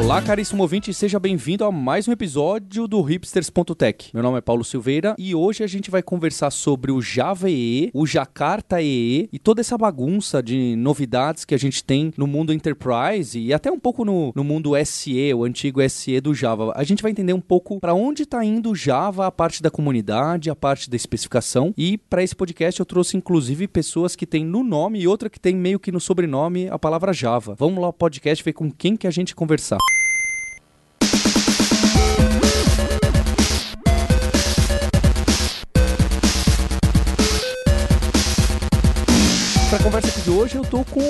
Olá, caríssimo ouvinte, seja bem-vindo a mais um episódio do Hipsters.tech. Meu nome é Paulo Silveira e hoje a gente vai conversar sobre o Java EE, o Jakarta EE e toda essa bagunça de novidades que a gente tem no mundo Enterprise e até um pouco no, no mundo SE, o antigo SE do Java. A gente vai entender um pouco para onde está indo o Java, a parte da comunidade, a parte da especificação e para esse podcast eu trouxe inclusive pessoas que têm no nome e outra que tem meio que no sobrenome a palavra Java. Vamos lá o podcast ver com quem que a gente conversar. Hoje, eu tô com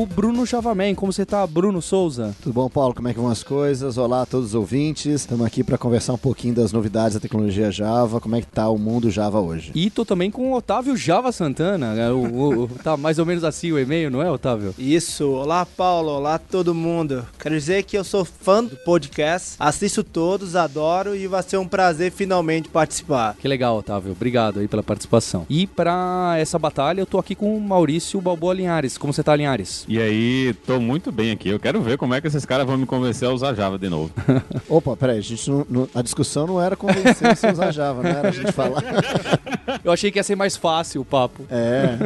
o Bruno Javaman. Como você tá, Bruno Souza? Tudo bom, Paulo? Como é que vão as coisas? Olá a todos os ouvintes. Estamos aqui para conversar um pouquinho das novidades da tecnologia Java, como é que tá o mundo Java hoje. E tô também com o Otávio Java Santana. né? O, o- o- tá mais ou menos assim o e-mail, não é, Otávio? Isso, olá Paulo, olá todo mundo. Quero dizer que eu sou fã do podcast, assisto todos, adoro e vai ser um prazer finalmente participar. Que legal, Otávio. Obrigado aí pela participação. E para essa batalha, eu tô aqui com o Maurício Balboa Linhares. Como você tá, Linhares? E aí, tô muito bem aqui. Eu quero ver como é que esses caras vão me convencer a usar Java de novo. Opa, peraí, a, gente não- não- a discussão não era convencer você a usar Java, não era a gente falar. Eu achei que ia ser mais fácil o papo. É,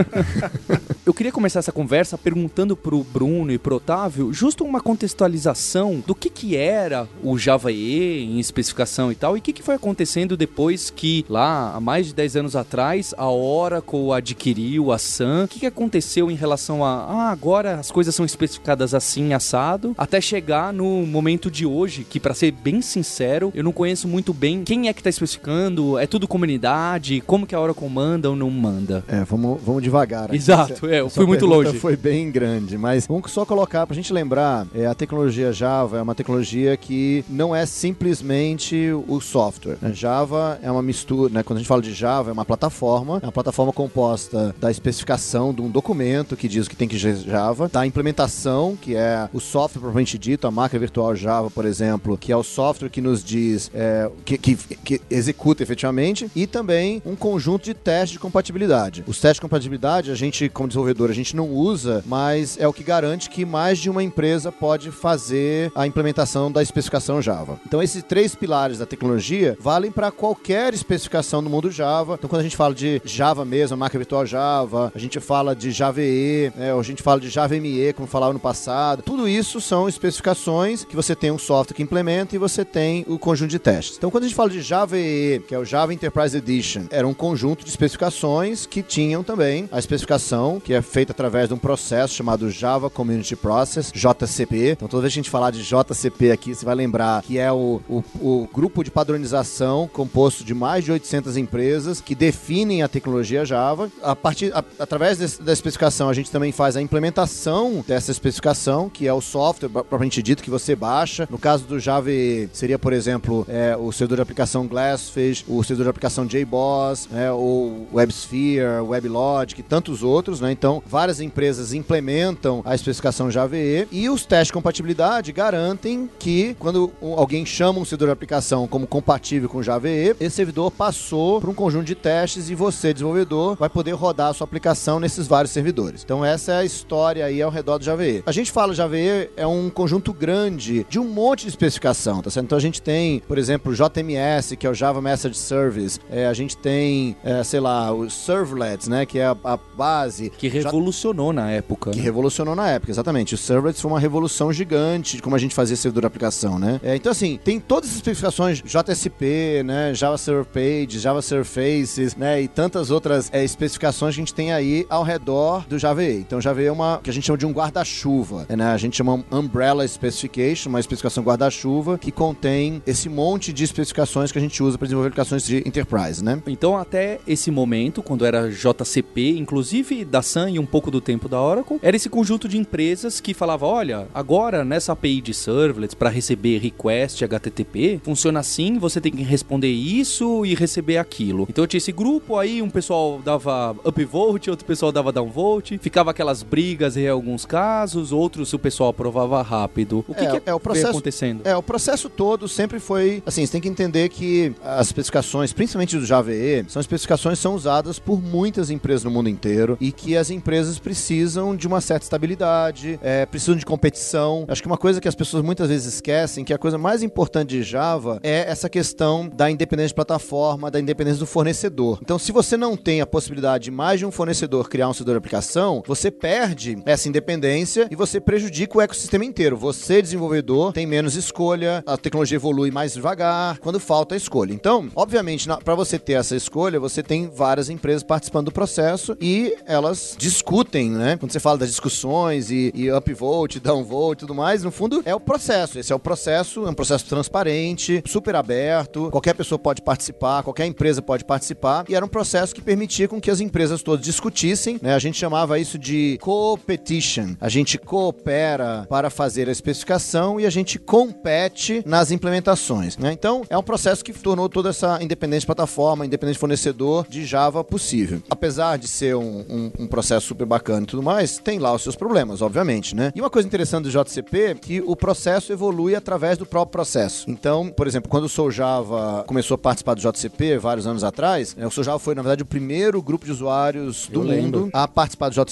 Eu queria começar essa conversa perguntando pro Bruno e pro Otávio justo uma contextualização do que que era o Java EE em especificação e tal, e o que que foi acontecendo depois que lá, há mais de 10 anos atrás, a Oracle adquiriu a Sun. O que que aconteceu em relação a, ah, agora as coisas são especificadas assim, assado, até chegar no momento de hoje, que pra ser bem sincero, eu não conheço muito bem quem é que tá especificando, é tudo comunidade, como que a Oracle manda ou não manda. é vamos, vamos devagar. aqui. Exato, é, eu fui muito longe. Foi bem grande, mas vamos só colocar pra gente lembrar, é, a tecnologia Java é uma tecnologia que não é simplesmente o software. né? Java é uma mistura, né? Quando a gente fala de Java, é uma plataforma, é uma plataforma composta da especificação de um documento que diz que tem que Java, da implementação, que é o software propriamente dito, a máquina virtual Java, por exemplo, que é o software que nos diz, é, que, que- que executa efetivamente, e também um conjunto de testes de compatibilidade. Os testes de compatibilidade, a gente, como desenvolvedor, a gente não usa, mas é o que garante que mais de uma empresa pode fazer a implementação da especificação Java. Então, esses três pilares da tecnologia valem para qualquer especificação do mundo Java. Então, quando a gente fala de Java mesmo, máquina virtual Java, a gente fala de Java EE, né, ou a gente fala de Java ME, como falava no passado, tudo isso são especificações que você tem um software que implementa e você tem o conjunto de testes. Então, quando a gente fala de Java EE, que é o Java Enterprise Edition, era um conjunto de especificações que tinham também a especificação, que é feita através de um processo chamado Java Community Process, JCP. Então, toda vez que a gente falar de JCP aqui, você vai lembrar que é o, o, o grupo de padronização composto de mais de 800 empresas que definem a tecnologia Java. A partir, a- através desse- da especificação, a gente também faz a implementação dessa especificação, que é o software propriamente dito que você baixa. No caso do Java, seria, por exemplo, é, o servidor de aplicação Glassfish, o servidor de aplicação JBoss, né, o WebSphere, WebLogic e tantos outros. Né? Então, várias empresas implementam a especificação Java EE e os testes de compatibilidade garantem que quando alguém chama um servidor de aplicação como compatível com Java EE, esse servidor passou por um conjunto de testes e você, desenvolvedor, vai poder rodar a sua aplicação nesses vários servidores. Então essa é a história aí ao redor do Java EE. A gente fala Java EE é um conjunto grande de um monte de especificação, tá certo? Então a gente tem, por exemplo, o JMS, que é o Java Message Service. É, a gente tem, é, sei lá, os servlets, né, que é a, a base. Que revolucionou na época. que né? revolucionou na época, exatamente. O servlets foi uma revolução gigante de como a gente fazia servidor de aplicação, né? É, então, assim, tem todas as especificações JSP, né? Java Server Pages, Java Server Faces, né? E tantas outras é, especificações que a gente tem aí ao redor do Java EE. Então, Java EE é uma que a gente chama de um guarda-chuva, né? A gente chama um Umbrella Specification, uma especificação guarda-chuva que contém esse monte de especificações que a gente usa para desenvolver aplicações de enterprise, né? Então, até esse momento, quando era JCP, inclusive da Sun e um pouco do tempo da Oracle, era esse conjunto de empresas que falava, olha, agora nessa API de servlets para receber request HTTP, funciona assim, você tem que responder isso e receber aquilo. Então tinha esse grupo aí, um pessoal dava upvote, outro pessoal dava downvote, ficava aquelas brigas em alguns casos, outros o pessoal aprovava rápido. O que, É, que é o processo- acontecendo? É, o processo todo sempre foi. Assim, você tem que entender que as especificações, principalmente do Java EE, são especificações que são usadas por muitas empresas no mundo inteiro e que as empresas precisam de uma certa estabilidade, é, precisam de competição. Acho que uma coisa que as pessoas muitas vezes esquecem, que a coisa mais importante de Java é essa questão da independência de plataforma, da independência do fornecedor. Então, se você não tem a possibilidade de mais de um fornecedor criar um servidor de aplicação, você perde essa independência e você prejudica o ecossistema inteiro. Você, desenvolvedor, tem menos escolha, a tecnologia evolui mais devagar, quando falta a escolha. Então, obviamente, para você ter essa escolha, você tem várias empresas participando do processo e elas discutem, né? Quando você fala das discussões e, e upvote, downvote e tudo mais, no fundo é o processo. Esse é o processo, é um processo transparente, super aberto, qualquer pessoa pode participar, qualquer empresa pode participar, e era um processo que permitia com que as empresas todas discutissem, né? A gente chamava isso de co-petition. A gente coopera para fazer a especificação e a gente compete nas implementações, né? Então, é um processo que tornou toda essa independência de plataforma, independência de fornecedor de Java possível. Apesar de ser um, um- um processo super bacana e tudo mais, tem lá os seus problemas, obviamente, né? E uma coisa interessante do JCP é que o processo evolui através do próprio processo. Então, por exemplo, quando o Sou Java começou a participar do JCP vários anos atrás, né, o Sou Java foi, na verdade, o primeiro grupo de usuários do Eu lembro. mundo a participar do JCP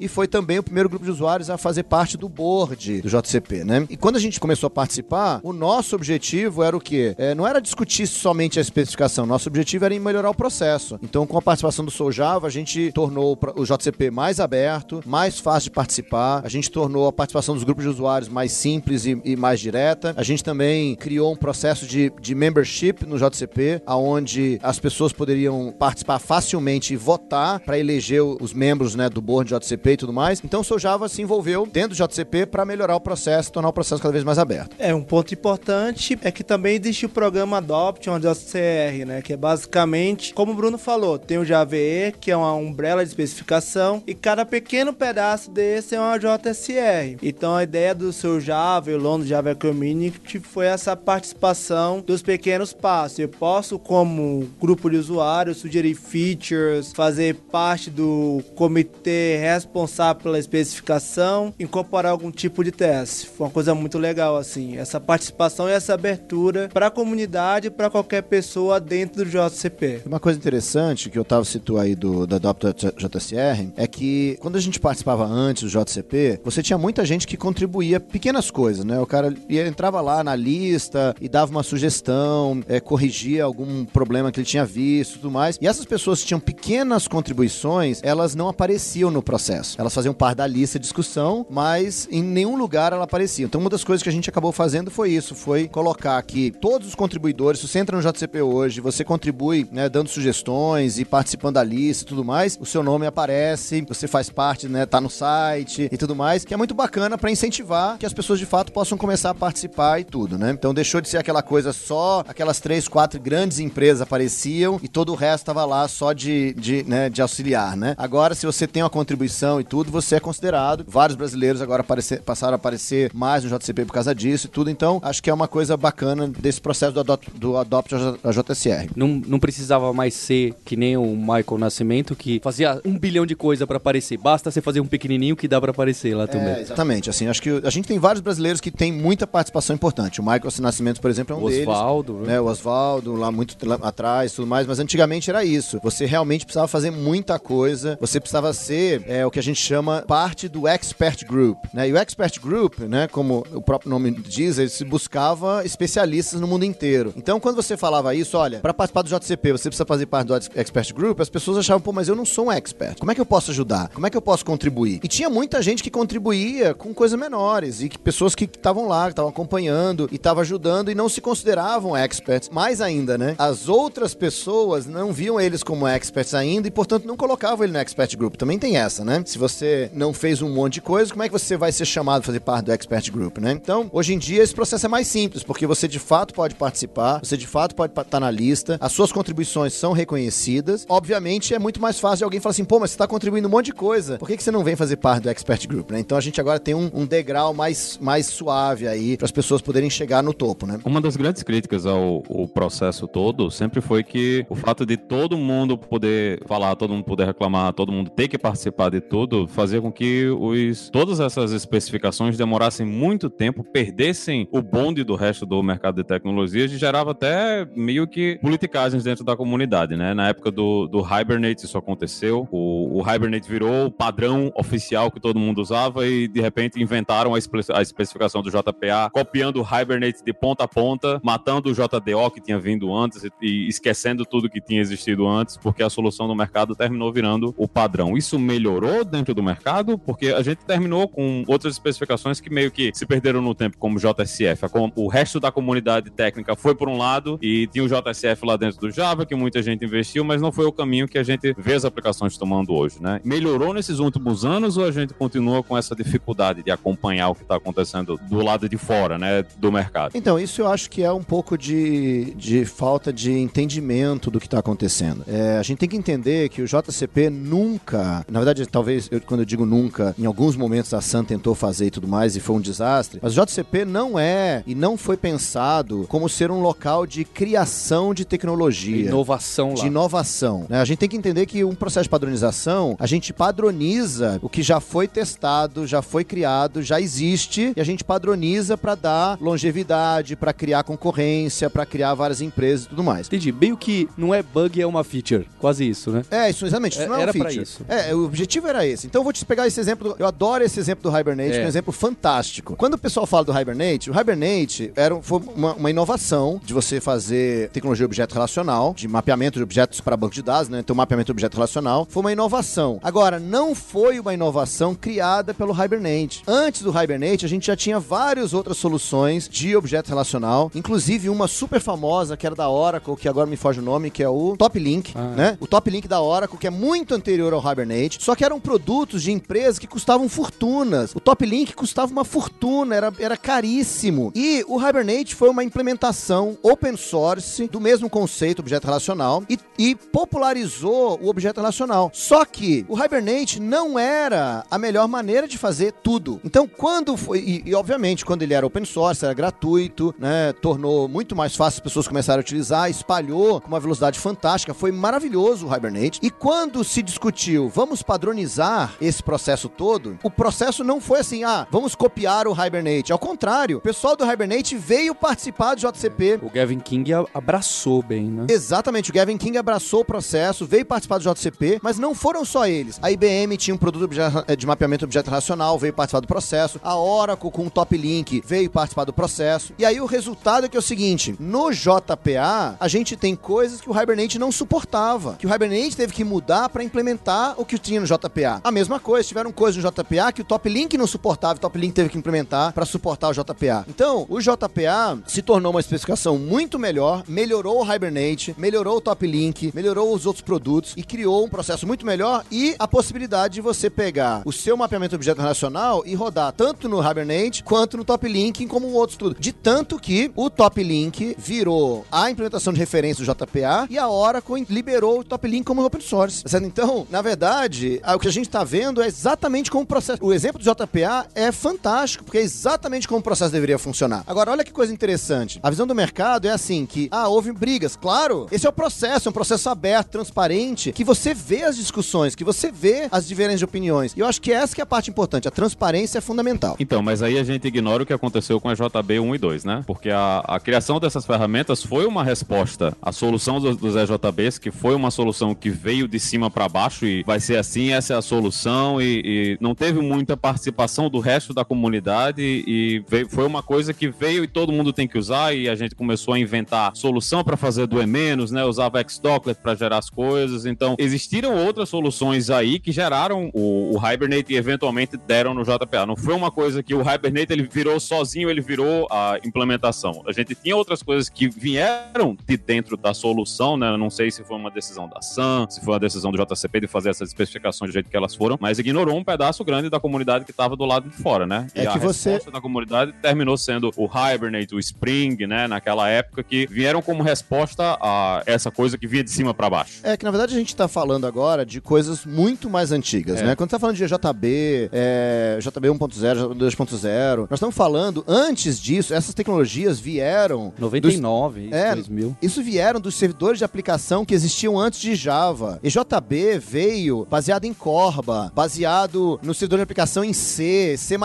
e foi também o primeiro grupo de usuários a fazer parte do board do JCP, né? E quando a gente começou a participar, o nosso objetivo era o quê? É, não era discutir somente a especificação, nosso objetivo era em melhorar o processo. Então, com a participação do Sou Java, a gente tornou o JCP mais aberto, mais fácil de participar, a gente tornou a participação dos grupos de usuários mais simples e, e mais direta. A gente também criou um processo de, de membership no JCP, aonde as pessoas poderiam participar facilmente e votar para eleger os membros né, do board do JCP e tudo mais. Então o Sou Java se envolveu dentro do JCP para melhorar o processo, tornar o processo cada vez mais aberto. É, um ponto importante é que também existe o programa Adoption do JCR, né? Que é basicamente, como o Bruno falou, tem o JVE, que é uma umbrella de especificação, e cada pequeno pedaço desse é uma JSR. Então a ideia do seu Java o London Java Community foi essa participação dos pequenos passos. Eu posso, como grupo de usuários, sugerir features, fazer parte do comitê responsável pela especificação, incorporar algum tipo de teste. Foi uma coisa muito legal, assim. Essa participação e essa abertura para a comunidade para qualquer pessoa dentro do JCP. Uma coisa interessante que o Otávio citou aí do, da Adopt JSR é que quando a gente participava antes do JCP, você tinha muita gente que contribuía pequenas coisas, né? O cara ia, entrava lá na lista e dava uma sugestão, é, corrigia algum problema que ele tinha visto e tudo mais. E essas pessoas que tinham pequenas contribuições, elas não apareciam no processo. Elas faziam parte da lista de discussão, mas em nenhum lugar ela aparecia. Então uma das coisas que a gente acabou fazendo foi isso, foi colocar que todos os contribuidores, se você entra no JCP hoje, você contribui, né, dando sugestões e participando da lista e tudo mais, o seu nome aparece, você faz parte, né, tá no site e tudo mais, que é muito bacana para incentivar que as pessoas de fato possam começar a participar e tudo, né? Então deixou de ser aquela coisa só, aquelas três, quatro grandes empresas apareciam e todo o resto tava lá só de, de, né, de auxiliar, né? Agora, se você tem uma contribuição e tudo, você é considerado. Vários brasileiros agora aparecer- passaram a aparecer mais no JCP por causa disso e tudo. Então, acho que é uma coisa bacana desse processo do Adopt, do adopt a JSR. Não, não precisava mais ser que nem o Michael Nascimento, que fazia um bilhão de coisa pra aparecer. Basta você fazer um pequenininho que dá pra aparecer lá também. É, exatamente. Assim, acho que a gente tem vários brasileiros que têm muita participação importante. O Michael Nascimento, por exemplo, é um O deles. Osvaldo, né? né, o Oswaldo, lá muito lá atrás tudo mais, mas antigamente era isso. Você realmente precisava fazer muita coisa, você precisava ser é, o que a gente chama parte do expert group. Né? E o expert group, né, como o próprio nome diz, ele se buscava especialistas no mundo inteiro. Então, quando você falava isso, olha, para participar do JCP, você precisa fazer parte do expert group, as pessoas achavam, pô, mas eu não sou um expert. Como é que eu posso ajudar? Como é que eu posso contribuir? E tinha muita gente que contribuía com coisas menores e que pessoas que estavam lá, que estavam acompanhando e estavam ajudando e não se consideravam experts. Mais ainda, né? As outras pessoas não viam eles como experts ainda e, portanto, não colocavam ele no expert group. Também tem essa, né? Se você não fez um monte de coisa, como é que você vai ser chamado a fazer parte do expert group, né? Então, hoje em dia, esse processo é mais simples, porque você de fato pode participar, você de fato pode estar na lista, as suas contribuições são reconhecidas. Obviamente, é muito mais fácil alguém falar assim, pô, mas você está contribuindo um monte de coisa. Por que, que você não vem fazer parte do Expert Group, né? Então a gente agora tem um, um degrau mais, mais suave aí para as pessoas poderem chegar no topo, né? Uma das grandes críticas ao, ao processo todo sempre foi que o fato de todo mundo poder falar, todo mundo poder reclamar, todo mundo ter que participar de tudo, fazia com que os, todas essas especificações demorassem muito tempo, perdessem o bonde do resto do mercado de tecnologias e gerava até meio que politicagens dentro da comunidade, né? Na época do, do Hibernate isso aconteceu, o, o Hibernate virou o padrão oficial que todo mundo usava e de repente inventaram a, espe a especificação do JPA, copiando o Hibernate de ponta a ponta, matando o JDO que tinha vindo antes e, e esquecendo tudo que tinha existido antes, porque a solução do mercado terminou virando o padrão. Isso melhorou dentro do mercado, porque a gente terminou com outras especificações que meio que se perderam no tempo, como JSF. O resto da comunidade técnica foi por um lado e tinha o JSF lá dentro do Java, que muita gente investiu, mas não foi o caminho que a gente vê as aplicações tomando hoje, né? Melhorou nesses últimos anos ou a gente continua com essa dificuldade de acompanhar o que está acontecendo do lado de fora, né, do mercado? Então, isso eu acho que é um pouco de, de falta de entendimento do que está acontecendo. É, a gente tem que entender que o JCP nunca, na verdade, talvez, eu, quando eu digo nunca, em alguns momentos a Sun tentou fazer e tudo mais e foi um desastre, mas o JCP não é e não foi pensado como ser um local de criação de tecnologia. Inovação lá. De inovação. Né? A gente tem que entender que um processo de padronização, a gente padroniza o que já foi testado, já foi criado, já existe, e a gente padroniza para dar longevidade, para criar concorrência, para criar várias empresas e tudo mais. Entendi. Meio que não é bug, é uma feature. Quase isso, né? É, isso exatamente. Isso É- não é um era pra feature. isso. É, o objetivo era esse. Então eu vou te pegar esse exemplo. do- eu adoro esse exemplo do Hibernate, É. que é um exemplo fantástico. Quando o pessoal fala do Hibernate, o Hibernate era, foi uma, uma inovação de você fazer tecnologia de objeto relacional, de mapeamento de objetos para banco de dados, né? Então, mapeamento de objeto relacional. Foi uma inovação. Agora, não foi uma inovação criada pelo Hibernate. Antes do Hibernate, a gente já tinha várias outras soluções de objeto relacional, inclusive uma super famosa que era da Oracle, que agora me foge o nome, que é o Top Link, Ah. né? O Top Link da Oracle, que é muito anterior ao Hibernate, só que eram produtos de empresas que custavam fortunas. O Top Link custava uma fortuna, era, era caríssimo. E o Hibernate foi uma implementação open source do mesmo conceito, objeto relacional, e, e popularizou o objeto relacional. Só que o Hibernate não era a melhor maneira de fazer tudo. Então, quando foi. E, e, obviamente, quando ele era open source, era gratuito, né? Tornou muito mais fácil as pessoas começarem a utilizar, espalhou com uma velocidade fantástica. Foi maravilhoso o Hibernate. E quando se discutiu, vamos padronizar esse processo todo, o processo não foi assim, ah, vamos copiar o Hibernate. Ao contrário, o pessoal do Hibernate veio participar do JCP. O Gavin King abraçou bem, né? Exatamente, o Gavin King abraçou o processo, veio participar do JCP, mas não foram só eles. A IBM tinha um produto eh, de mapeamento de objeto racional, veio participar do processo. A Oracle com o Top Link veio participar do processo. E aí o resultado é que é o seguinte: no JPA, a gente tem coisas que o Hibernate não suportava, que o Hibernate teve que mudar para implementar o que tinha no JPA. A mesma coisa, tiveram coisas no JPA que o Top Link não suportava, o Top Link teve que implementar para suportar o JPA. Então, o JPA se tornou uma especificação muito melhor, melhorou o Hibernate, melhorou o Top Link, melhorou os outros produtos e criou um processo muito melhor e a possibilidade de você pegar o seu mapeamento objeto relacional e rodar tanto no Hibernate quanto no Top Link como outros tudo. De tanto que o Top Link virou a implementação de referência do JPA e a Oracle liberou o Top Link como open source. Certo? Então, na verdade, a- o que a gente está vendo é exatamente como o processo. O exemplo do JPA é fantástico, porque é exatamente como o processo deveria funcionar. Agora, olha que coisa interessante. A visão do mercado é assim: que, ah, houve brigas. Claro, esse é o processo, é um processo aberto, transparente, que você vê as discussões, que você vê as diferentes opiniões. E eu acho que essa que é a parte importante. A transparência é fundamental. Então, mas aí a gente ignora o que aconteceu com a JB 1 e 2, né? Porque a, a criação dessas ferramentas foi uma resposta à solução dos, dos EJBs, que foi uma solução que veio de cima para baixo e vai ser assim, essa é a solução e, e não teve muita participação do resto da comunidade e veio- foi uma coisa que veio e todo mundo tem que usar e a gente começou a inventar solução para fazer do E-, né? Usava Xdocklet para gerar as coisas. Então, existiram outras soluções aí que geraram o, o Hibernate e eventualmente deram no JPA. Não foi uma coisa que o Hibernate ele virou sozinho, ele virou a implementação. A gente tinha outras coisas que vieram de dentro da solução, né? Eu Não sei se foi uma decisão da SAM, se foi uma decisão do JCP de fazer essas especificações do jeito que elas foram, mas ignorou um pedaço grande da comunidade que estava do lado de fora, né? É e que a você- resposta da comunidade terminou sendo o Hibernate, o Spring, né? Naquela época que vieram como resposta a essa coisa que vinha de cima para baixo. É que na verdade a gente tá falando agora de coisas muito mais antigas, É. né? Quando você tá falando de JB, é, JB 1.0, 2.0, nós estamos falando, antes disso, essas tecnologias vieram... dos- 99, É, 2000. Isso vieram dos servidores de aplicação que existiam antes de Java. E JB veio baseado em Corba, baseado no servidor de aplicação em C, C++.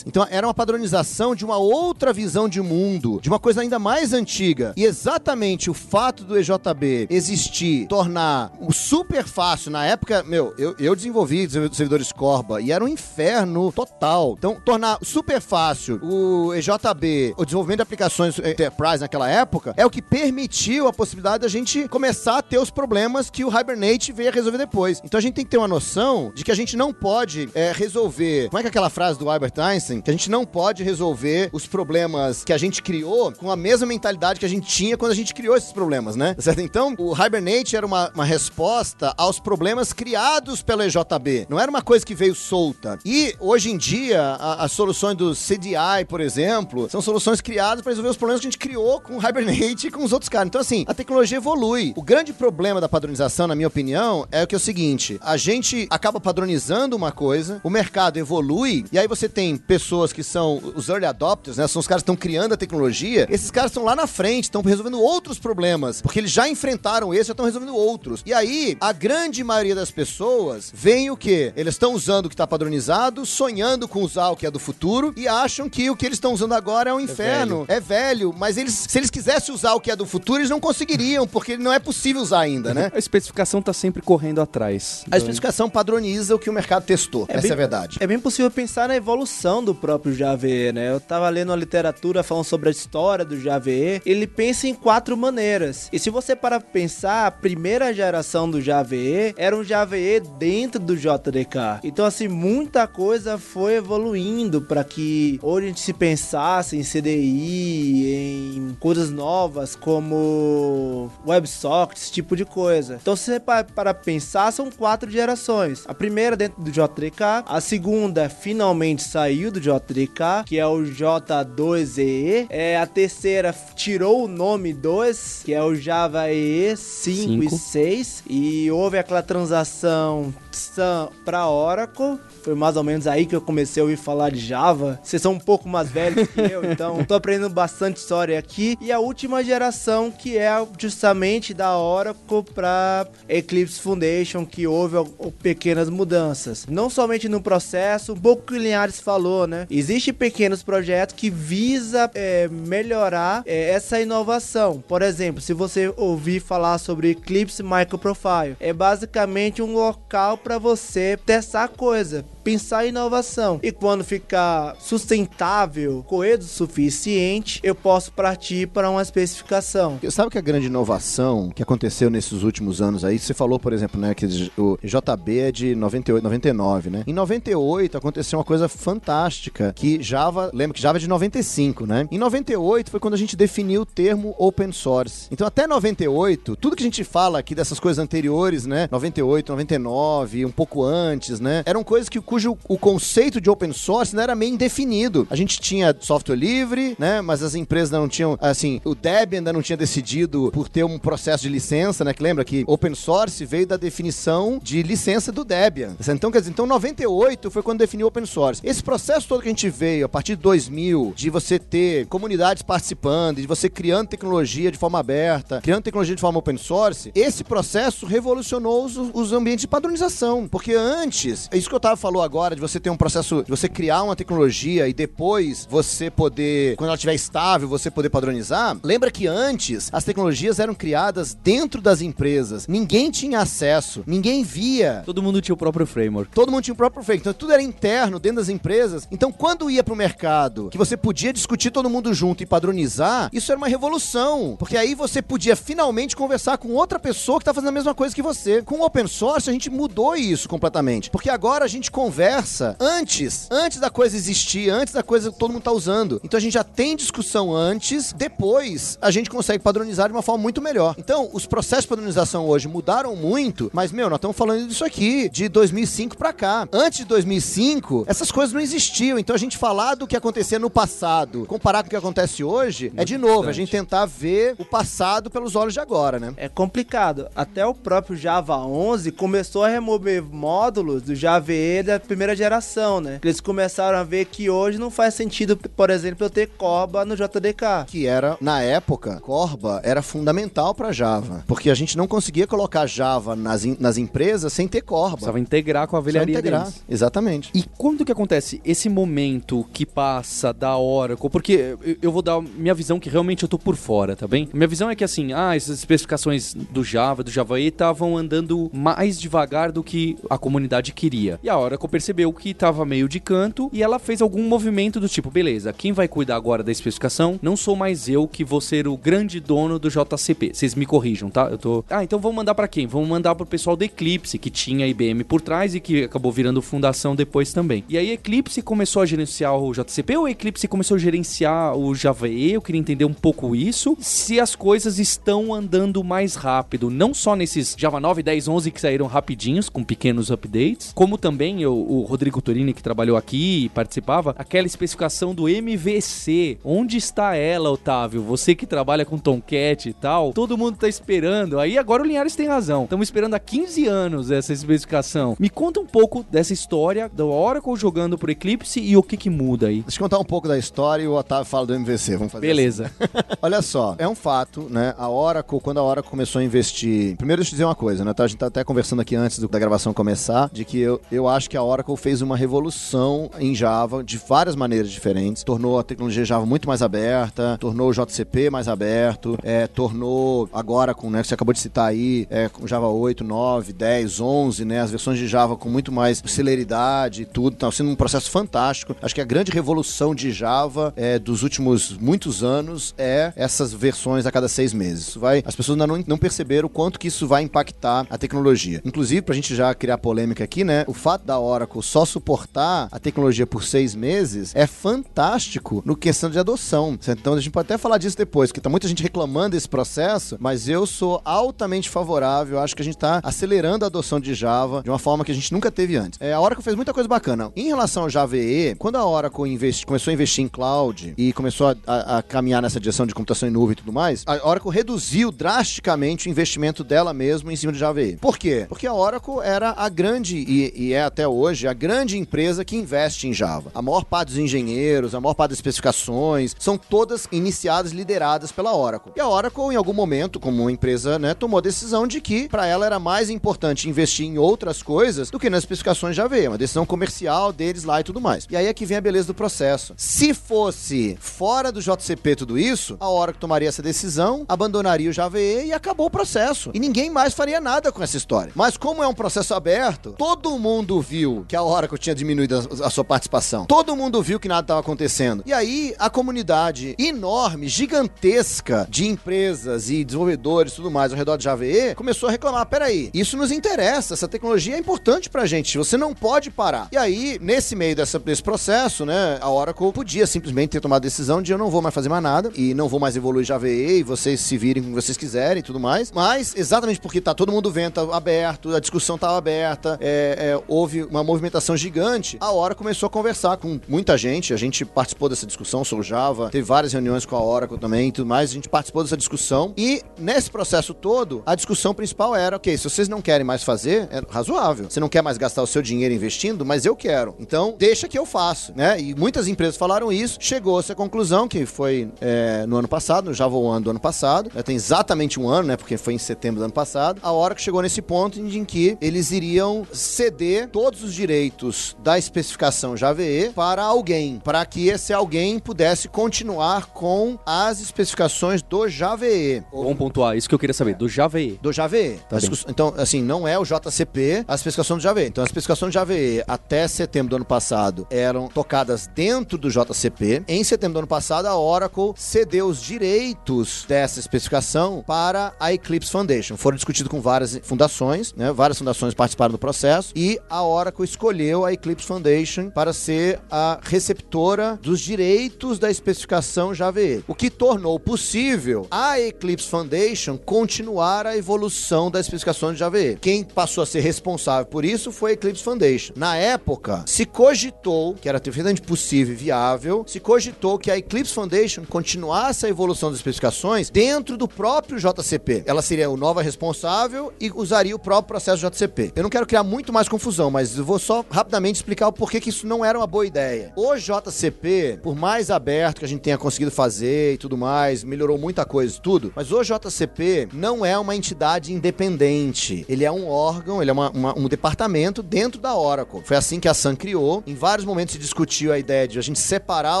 Então era uma padronização de uma outra visão de mundo, de uma coisa ainda mais antiga. E exatamente o fato do EJB existir, tornar o super fácil, na época, meu, eu, eu desenvolvi servidores Corba e era um inferno total. Então, tornar super fácil o EJB, o desenvolvimento de aplicações Enterprise naquela época, é o que permitiu a possibilidade da gente começar a ter os problemas que o Hibernate veio a resolver depois. Então a gente tem que ter uma noção de que a gente não pode é, resolver. Como é que é aquela frase do Albert Einstein? Que a gente não pode resolver os problemas que a gente criou com a mesma mentalidade que a gente tinha quando a gente criou esses problemas, né? Certo? Então, o Hibernate era uma, uma resposta aos problemas criados pelo EJB. Não era uma coisa que veio solta. E hoje em dia, as soluções do CDI, por exemplo, são soluções criadas para resolver os problemas que a gente criou com o Hibernate e com os outros caras. Então, assim, a tecnologia evolui. O grande problema da padronização, na minha opinião, é o que é o seguinte: a gente acaba padronizando uma coisa, o mercado evolui, e aí você tem pessoas que são os early adopters, né? São os caras que estão criando a tecnologia. Esses caras estão lá na frente, estão resolvendo outros problemas, porque eles já enfrentaram esse, já estão resolvendo outros. E aí, a grande maioria das pessoas veem o quê? Eles estão usando o que está padronizado, sonhando com usar o que é do futuro e acham que o que eles estão usando agora é um inferno. É velho, mas eles, se eles quisessem usar o que é do futuro, eles não conseguiriam, porque não é possível usar ainda, né? A especificação tá sempre correndo atrás. A especificação padroniza o que o mercado testou. Essa bem- é a verdade. É bem possível pensar na evolução do próprio JVE, né? Eu tava lendo uma literatura falando sobre a história do JVE. Ele pensa em quatro maneiras. E se você parar pra pensar, a primeira geração do JVE era um JVE dentro do JDK. Então, assim, muita coisa foi evoluindo para que hoje a gente se pensasse em CDI, em coisas novas como WebSockets, esse tipo de coisa. Então, se você pa- para pensar, são quatro gerações. A primeira dentro do JDK, a segunda finalmente saiu do JDK, que é o J2EE. É, a terceira tirou o nome 2, que é o Java EE 5 e Cinco. 6. E houve aquela transação Sun para Oracle. Foi mais ou menos aí que eu comecei a ouvir falar de Java. Vocês são um pouco mais velhos que eu, então tô aprendendo bastante história aqui. E a última geração que é justamente da Oracle para Eclipse Foundation, que houve pequenas mudanças. Não somente no processo, um pouco que o Linhares falou, né? Existem pequenos projetos que visa é, melhorar é, essa inovação. Por exemplo, se você ouvir falar sobre Eclipse Microprofile, é basicamente um local para você testar coisa, pensar em inovação. E quando ficar sustentável, coeso o suficiente, eu posso partir para uma especificação. Sabe que a grande inovação que aconteceu nesses últimos anos aí, você falou, por exemplo, né, que o JB é de 98, 99, né? Em 98 aconteceu uma coisa fantástica, que Java, lembra que Java é de 95, né? Em 98 foi quando a gente definiu o termo open source. Então até 98, tudo que a gente fala aqui dessas coisas anteriores, né? 98, 99, um pouco antes, né? Eram coisas que cujo o conceito de open source não era meio indefinido. A gente tinha software livre, né? Mas as empresas não tinham, assim, o Debian ainda não tinha decidido por ter um processo de licença, né? Que lembra que open source veio da definição de licença do Debian. Então, quer dizer, então 98 foi quando definiu open source. Esse processo todo que a gente veio a partir de 2000, de você ter comunidades participando, de você criando tecnologia de forma aberta, criando tecnologia de forma open source, esse processo revolucionou os, os ambientes de padronização. Porque antes, isso que eu tava falou agora, de você ter um processo, de você criar uma tecnologia e depois você poder, quando ela estiver estável, você poder padronizar. Lembra que antes as tecnologias eram criadas dentro das empresas. Ninguém tinha acesso, ninguém via. Todo mundo tinha o próprio framework. Todo mundo tinha o próprio framework. Então tudo era interno dentro das empresas. Então quando ia pro mercado, que você podia discutir todo mundo junto e padronizar, isso era uma revolução. Porque aí você podia finalmente conversar com outra pessoa que tá fazendo a mesma coisa que você. Com o open source a gente mudou isso completamente. Porque agora a gente conversa antes, antes da coisa existir, antes da coisa que todo mundo tá usando. Então a gente já tem discussão antes, depois a gente consegue padronizar de uma forma muito melhor. Então, os processos de padronização hoje mudaram muito, mas meu, nós estamos falando disso aqui de 2005 para cá. Antes de 2005, essas coisas não existiam. Então a gente falar do que acontecia no passado, comparar com o que acontece hoje, é de novo, a gente tentar ver o passado pelos olhos de agora, né? É complicado. Até o próprio Java 11 começou a remover módulos do Java EE da primeira geração, né? Eles começaram a ver que hoje não faz sentido, por exemplo, eu ter Corba no JDK. Que era, na época, Corba era fundamental para Java, porque a gente não conseguia colocar Java nas, in- nas empresas sem ter Corba. Precisava integrar com a velharia integrar. deles. Exatamente. E quando que acontece esse momento que passa da Oracle? Porque eu- eu vou dar minha visão que realmente eu tô por fora, tá bem? Minha visão é que assim, ah, essas especificações do Java, do Java E estavam andando mais devagar do que a comunidade queria. E a Oracle percebeu que tava meio de canto e ela fez algum movimento do tipo, beleza, quem vai cuidar agora da especificação? Não sou mais eu que vou ser o grande dono do JCP. Vocês me corrijam, tá? Eu tô. Ah, então vamos mandar pra quem? Vamos mandar pro pessoal do Eclipse, que tinha IBM por trás e que acabou virando fundação depois também. E aí Eclipse começou a gerenciar o JCP ou Eclipse começou a gerenciar o Java E? Eu queria entender um pouco isso. Se as coisas estão andando mais rápido, não só nesses Java 9, 10, 11 que saíram rapidinhos, com pequenos updates, como também eu- o Rodrigo Torini, que trabalhou aqui e participava, aquela especificação do MVC. Onde está ela, Otávio? Você que trabalha com Tomcat e tal, todo mundo tá esperando. Aí agora o Linhares tem razão. Estamos esperando há 15 anos essa especificação. Me conta um pouco dessa história do Oracle jogando pro Eclipse e o que que muda aí. Deixa eu contar um pouco da história e o Otávio fala do MVC. Vamos fazer Beleza. Olha só, é um fato, né? A Oracle, quando a Oracle começou a investir. Primeiro, deixa eu dizer uma coisa, né? Tá- A gente tá até conversando aqui antes do- da gravação começar, de que eu, eu acho que a Oracle fez uma revolução em Java de várias maneiras diferentes. Tornou a tecnologia Java muito mais aberta, tornou o JCP mais aberto, é, tornou agora com, né, que você acabou de citar aí, é, com Java 8, 9, 10, 11, né? As versões de Java com muito mais celeridade e tudo. Tá sendo um processo fantástico. Acho que a grande revolução de Java é, dos últimos muitos anos é essas versões a cada seis meses. Isso vai, as pessoas ainda não, não perceberam o quanto que isso vai impactar a tecnologia. Inclusive, pra gente já criar polêmica aqui, né? O fato da Oracle só suportar a tecnologia por seis meses é fantástico no questão de adoção. Então a gente pode até falar disso depois, porque tá muita gente reclamando desse processo, mas eu sou altamente favorável. Acho que a gente tá acelerando a adoção de Java de uma forma que a gente nunca teve antes. É, a Oracle fez muita coisa bacana. Em relação ao Java EE, quando a Oracle investi- começou a investir em cloud e começou a, a- a caminhar nessa direção de computação em nuvem e tudo mais, a Oracle reduziu drasticamente o investimento dela mesmo em cima do Java EE. Por quê? Porque a Oracle era a grande, e, e é até hoje, a grande empresa que investe em Java. A maior parte dos engenheiros, a maior parte das especificações, são todas iniciadas, lideradas pela Oracle. E a Oracle, em algum momento, como uma empresa, né, tomou a decisão de que para ela era mais importante investir em outras coisas do que nas especificações Java EE. Uma decisão comercial deles lá e tudo mais. E aí é que vem a beleza do processo. Se fosse fora do JCP tudo isso, a Oracle tomaria essa decisão, abandonaria o Java e acabou o processo. E ninguém mais faria nada com essa história. Mas como é um processo aberto, todo mundo viu que a Oracle tinha diminuído a, a sua participação. Todo mundo viu que nada estava acontecendo. E aí a comunidade enorme, gigantesca de empresas e desenvolvedores e tudo mais ao redor de Java EE começou a reclamar: peraí, isso nos interessa, essa tecnologia é importante pra gente, você não pode parar. E aí, nesse meio dessa, desse processo, né, a Oracle podia simplesmente ter tomado a decisão de eu não vou mais fazer mais nada e não vou mais evoluir Java EE e vocês se virem como vocês quiserem e tudo mais. Mas, exatamente porque tá todo mundo vendo, tá aberto, a discussão tava aberta, é, é, houve uma movimentação gigante, a Oracle começou a conversar com muita gente, a gente participou dessa discussão, sou Java, teve várias reuniões com a Oracle também e tudo mais, a gente participou dessa discussão e nesse processo todo, a discussão principal era, ok, se vocês não querem mais fazer, é razoável. Você não quer mais gastar o seu dinheiro investindo, mas eu quero. Então, deixa que eu faço, né? E muitas empresas falaram isso, chegou-se à conclusão, que foi é, no ano passado, no Java One do ano passado, já tem exatamente um ano, né? Porque foi em setembro do ano passado, a hora que chegou nesse ponto em que eles iriam ceder todos os direitos da especificação Java EE para alguém, para que esse alguém pudesse continuar com as especificações do Java EE. Vamos pontuar, isso que eu queria saber, do Java E. Do Java EE. Tá então, assim, não é o JCP a especificação do Java EE. Então, a especificação do Java EE até setembro do ano passado eram tocadas dentro do JCP. Em setembro do ano passado, a Oracle cedeu os direitos dessa especificação para a Eclipse Foundation. Foram discutidos com várias fundações, né? Várias fundações participaram do processo e a Oracle Oracle escolheu a Eclipse Foundation para ser a receptora dos direitos da especificação Java EE, o que tornou possível a Eclipse Foundation continuar a evolução da especificação de EE. Quem passou a ser responsável por isso foi a Eclipse Foundation. Na época, se cogitou que era perfeitamente possível e viável, se cogitou que a Eclipse Foundation continuasse a evolução das especificações dentro do próprio JCP. Ela seria o nova responsável e usaria o próprio processo JCP. Eu não quero criar muito mais confusão, mas vou só rapidamente explicar o porquê que isso não era uma boa ideia. O JCP, por mais aberto que a gente tenha conseguido fazer e tudo mais, melhorou muita coisa e tudo, mas o JCP não é uma entidade independente. Ele é um órgão, ele é uma, uma, um departamento dentro da Oracle. Foi assim que a Sun criou. Em vários momentos se discutiu a ideia de a gente separar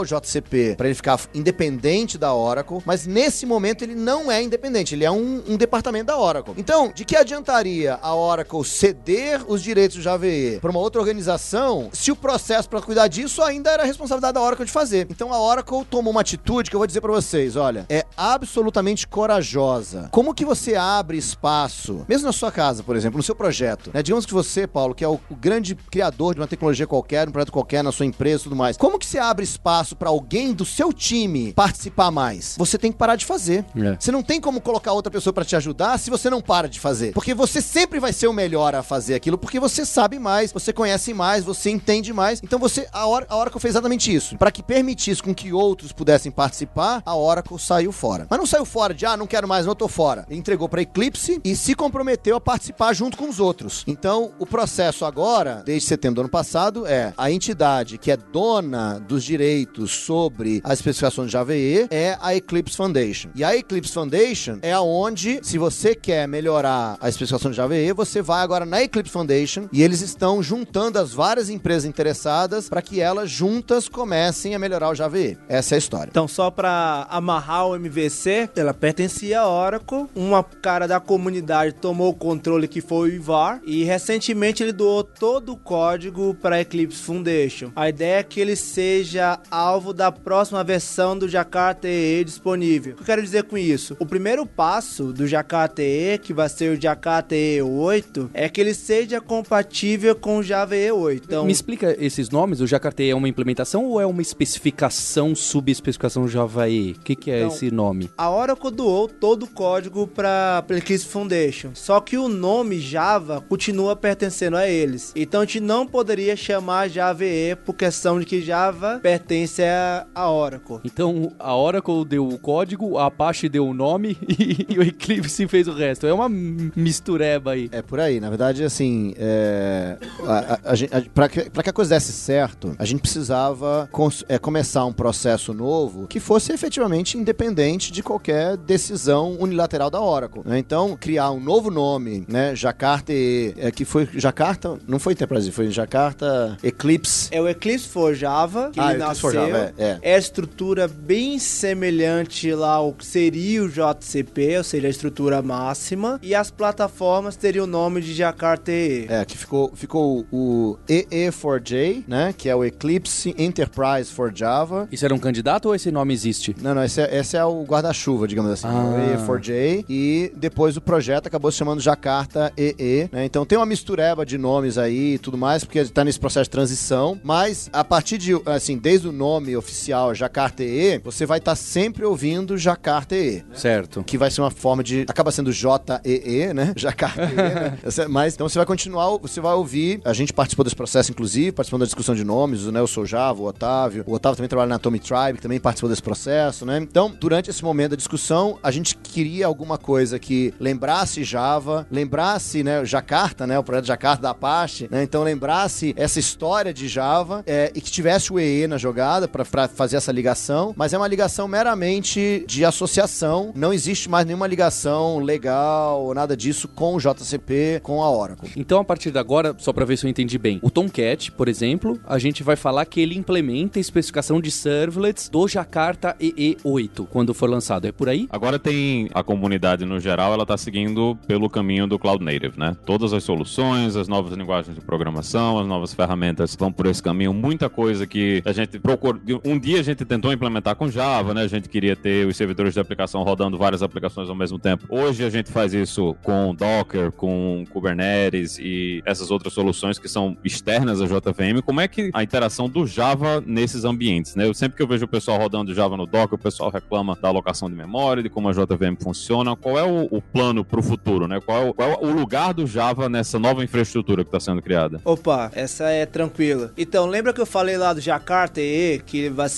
o JCP para ele ficar independente da Oracle, mas nesse momento ele não é independente, ele é um, um departamento da Oracle. Então, de que adiantaria a Oracle ceder os direitos do Java EE para uma outra organização se o processo para cuidar disso ainda era responsabilidade da Oracle de fazer? Então a Oracle tomou uma atitude que eu vou dizer para vocês, olha, é absolutamente corajosa. Como que você abre espaço, mesmo na sua casa, por exemplo, no seu projeto, né? Digamos que você, Paulo, que é o, o grande criador de uma tecnologia qualquer, um projeto qualquer na sua empresa e tudo mais. Como que você abre espaço para alguém do seu time participar mais? Você tem que parar de fazer. É. Você não tem como colocar outra pessoa para te ajudar se você não para de fazer. Porque você sempre vai ser o melhor a fazer aquilo, porque você sabe mais, você conhece mais, você entende mais. Então você a, hora, a Oracle fez exatamente isso. Para que permitisse com que outros pudessem participar, a Oracle saiu fora. Mas não saiu fora de, ah, não quero mais, não tô fora. Entregou para Eclipse e se comprometeu a participar junto com os outros. Então, o processo agora, desde setembro do ano passado, é a entidade que é dona dos direitos sobre as especificações de Java EE é a Eclipse Foundation. E a Eclipse Foundation é aonde, se você quer melhorar a especificação de Java EE, você vai agora na Eclipse Foundation e eles estão juntando as várias empresas interessadas para que elas juntas comecem a melhorar o Java EE. Essa é a história. Então, só para amarrar o MVC, ela pertencia à Oracle. Uma cara da comunidade tomou o controle que foi o Ivar e recentemente ele doou todo o código para Eclipse Foundation. A ideia é que ele seja alvo da próxima versão do Jakarta EE disponível. O que eu quero dizer com isso? O primeiro passo do Jakarta EE, que vai ser o Jakarta EE 8, é que ele seja compatível com o Java EE 8. Então, Me explica esses nomes, o Jakarta é uma implementação ou é uma especificação, subespecificação Java E? O que, que é Então, esse nome? A Oracle doou todo o código para Eclipse Foundation, só que o nome Java continua pertencendo a eles. Então a gente não poderia chamar Java EE por questão de que Java pertence a, a Oracle. Então, a Oracle deu o código, a Apache deu o nome e, o Eclipse fez o resto. É uma mistureba aí. É por aí. Na verdade, assim, é, a, a, a, gente- a- pra, que, que a coisa desse certo, a gente precisava é, começar um processo novo que fosse efetivamente independente de qualquer decisão unilateral da Oracle. né? Então, criar um novo nome, né? Jakarta EE, é, que foi Jakarta, não foi Enterprise, foi Jakarta Eclipse. É o Eclipse for Java, que Ah, ele nasceu. Java, é, É a estrutura bem semelhante lá ao que seria o JCP, ou seja, a estrutura máxima. E as plataformas teriam o nome de Jakarta EE. É, que ficou, ficou o EE4J, né? Que é o Eclipse Enterprise for Java. Isso era um candidato ou esse nome existe? Não, não, esse é, esse é o guarda-chuva, digamos assim, Ah. o E4J. E depois o projeto acabou se chamando Jakarta EE, né? Então tem uma mistureba de nomes aí e tudo mais, porque tá nesse processo de transição. Mas a partir de, assim, desde o nome oficial Jakarta EE, você vai estar sempre ouvindo Jakarta EE. Certo. Que vai ser uma forma de. Acaba sendo JEE, né? Jakarta EE, né? Mas então você vai continuar, você vai ouvir. A gente participou desse processo, inclusive, participou da discussão de nomes, né? Eu sou Java, o Otávio. O Otávio também trabalha na Atomic Tribe, que também participou desse processo, né? Então, durante esse momento da discussão, a gente queria alguma coisa que lembrasse Java, lembrasse, né, o Jakarta, né? O projeto Jakarta da Apache, né? Então lembrasse essa história de Java é, e que tivesse o EE na jogada para fazer essa ligação, mas é uma ligação meramente de associação, não existe mais nenhuma ligação legal ou nada disso com o JCP, com a Oracle. Então, a partir de agora, só pra ver se eu entendi bem, o Tomcat, por exemplo, a gente vai falar que ele implementa a especificação de servlets do Jakarta EE8 quando for lançado. É por aí? Agora tem a comunidade no geral, ela tá seguindo pelo caminho do Cloud Native, né? Todas as soluções, as novas linguagens de programação, as novas ferramentas vão por esse caminho. Muita coisa que a gente procurou. Um dia a gente tentou implementar com Java, né? A gente queria ter os servidores de aplicação rodando várias aplicações ao mesmo tempo. Hoje a gente faz isso com Docker, com Kubernetes e essas outras soluções que são externas à JVM, como é que a interação do Java nesses ambientes, né? Eu sempre que eu vejo o pessoal rodando Java no Docker, o pessoal reclama da alocação de memória, de como a JVM funciona. Qual é o, o plano para o futuro, né? Qual é o, qual é o lugar do Java nessa nova infraestrutura que está sendo criada? Opa, essa é tranquila. Então, lembra que eu falei lá do Jakarta EE, que vai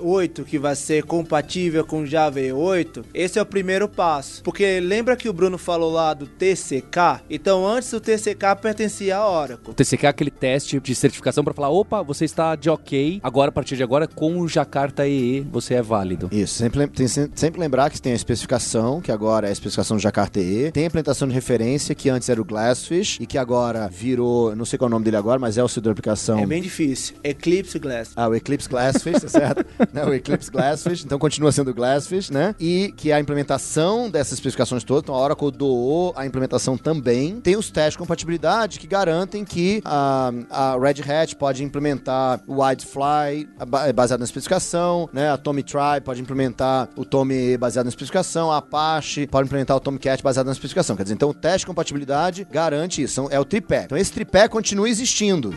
8 que vai ser compatível com Java E8, esse é o primeiro passo. Porque lembra que o Bruno falou lá do TCK? Então antes o TCK pertencia à Oracle. TCK é aquele teste de certificação para falar, opa, você está de ok, agora a partir de agora com o Jakarta EE você é válido. Isso, sempre, tem, sempre lembrar que tem a especificação, que agora é a especificação do Jakarta EE, tem a implementação de referência, que antes era o Glassfish, e que agora virou, não sei qual é o nome dele agora, mas é o seu da aplicação. É bem difícil. Eclipse Glass. Ah, o Eclipse Glassfish, tá certo? né, o Eclipse Glassfish, então continua sendo o Glassfish, né? E que a implementação dessas especificações todas, então a Oracle doou a implementação também. Tem os testes de compatibilidade que garantem que a, a Red Hat pode implementar o Widefly baseado na especificação, né? A Tommy-Try pode implementar o Tommy baseado na especificação, a Apache pode implementar o Tomcat baseado na especificação. Quer dizer, então o teste de compatibilidade garante isso, é o tripé. Então esse tripé continua existindo.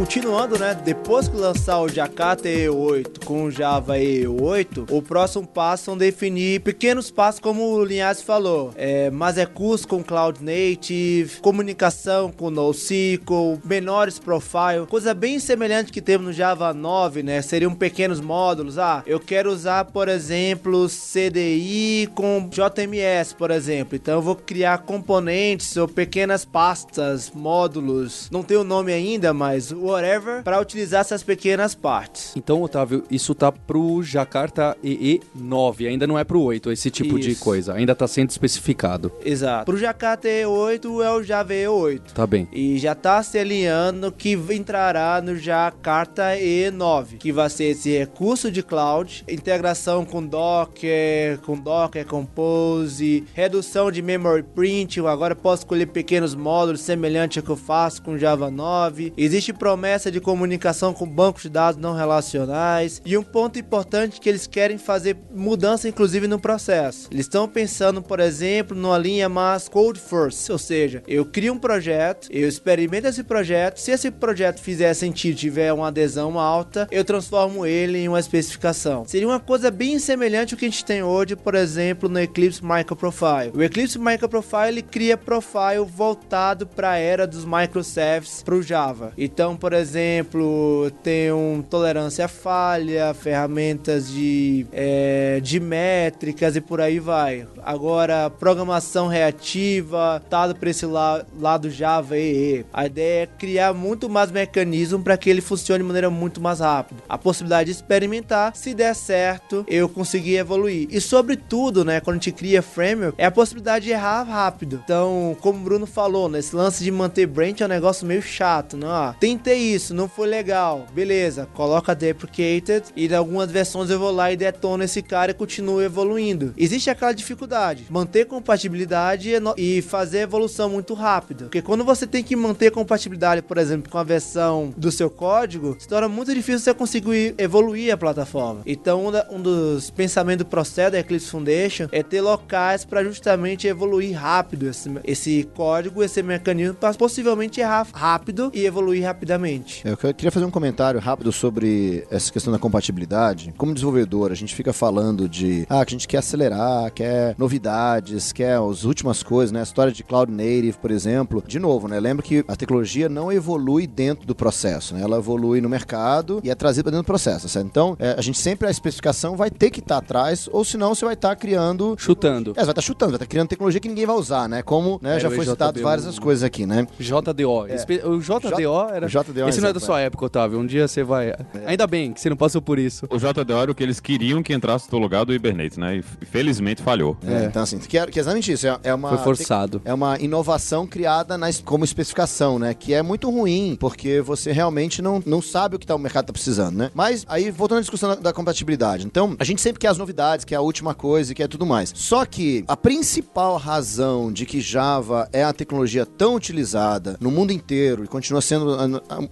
Continuando, né? Depois que lançar o Jakarta E8 com o Java E8, o próximo passo são definir pequenos passos, como o Linhares falou. É, mais recursos com Cloud Native, comunicação com NoSQL, menores profile, coisa bem semelhante que temos no Java 9, né? Seriam pequenos módulos. Ah, eu quero usar, por exemplo, CDI com JMS, por exemplo. Então eu vou criar componentes ou pequenas pastas, módulos. Não tem o nome ainda, mas o whatever, para utilizar essas pequenas partes. Então, Otávio, isso tá pro Jakarta EE9, ainda não é pro 8, esse tipo isso. de coisa. Ainda tá sendo especificado. Exato. Pro Jakarta E8 é o Java E8. Tá bem. E já tá se alinhando que entrará no Jakarta E9, que vai ser esse recurso de cloud, integração com Docker, com Docker Compose, redução de memory print, eu agora posso escolher pequenos módulos semelhante ao que eu faço com Java 9. Existe promessa promessa de comunicação com bancos de dados não relacionais. E um ponto importante que eles querem fazer mudança, inclusive, no processo. Eles estão pensando, por exemplo, numa linha mais code first, ou seja, eu crio um projeto, eu experimento esse projeto, se esse projeto fizer sentido, tiver uma adesão alta, eu transformo ele em uma especificação. Seria uma coisa bem semelhante ao que a gente tem hoje, por exemplo, no Eclipse Microprofile. O Eclipse Microprofile ele cria profile voltado para a era dos microservices para o Java. Então, por por exemplo, tem um tolerância à falha, ferramentas de, é, de métricas e por aí vai. Agora, programação reativa, dado para esse la lado Java EE. A ideia é criar muito mais mecanismo para que ele funcione de maneira muito mais rápida. A possibilidade de experimentar, se der certo, eu conseguir evoluir. E sobretudo, né, quando a gente cria framework, é a possibilidade de errar rápido. Então, como o Bruno falou, nesse né, lance de manter branch é um negócio meio chato, né? Ah, tentei isso, não foi legal. Beleza, coloca deprecated e em algumas versões eu vou lá e detono esse cara e continuo evoluindo. Existe aquela dificuldade, manter compatibilidade e fazer evolução muito rápida. Porque quando você tem que manter compatibilidade, por exemplo, com a versão do seu código, se torna muito difícil você conseguir evoluir a plataforma. Então, um dos pensamentos do processo da Eclipse Foundation é ter locais para justamente evoluir rápido esse, esse código, esse mecanismo, para possivelmente errar rápido e evoluir rapidamente. Eu queria fazer um comentário rápido sobre essa questão da compatibilidade. Como desenvolvedor, a gente fica falando de ah, que a gente quer acelerar, quer novidades, quer as últimas coisas, né? A história de Cloud Native, por exemplo. De novo, né? Lembra que a tecnologia não evolui dentro do processo, né? Ela evolui no mercado e é trazida para dentro do processo, certo? Então, é, a gente sempre, a especificação vai ter que estar tá atrás, ou senão você vai estar tá criando... Chutando. É, você vai estar tá chutando, vai estar tá criando tecnologia que ninguém vai usar, né? Como né, é, já foi citado várias coisas aqui, né? JDO. É. O JDO era... JDO JDO Esse não é da sua época, Otávio. Um dia você vai. É. Ainda bem que você não passou por isso. O JDO era o que eles queriam que entrasse no lugar do Hibernate, né? E felizmente falhou. É, então, assim, que é, que é exatamente isso. É, é uma. Foi forçado. É uma inovação criada na, como especificação, né? Que é muito ruim, porque você realmente não, não sabe o que tá, o mercado tá precisando, né? Mas aí, voltando à discussão da, da compatibilidade. Então, a gente sempre quer as novidades, quer a última coisa e quer tudo mais. Só que a principal razão de que Java é a tecnologia tão utilizada no mundo inteiro e continua sendo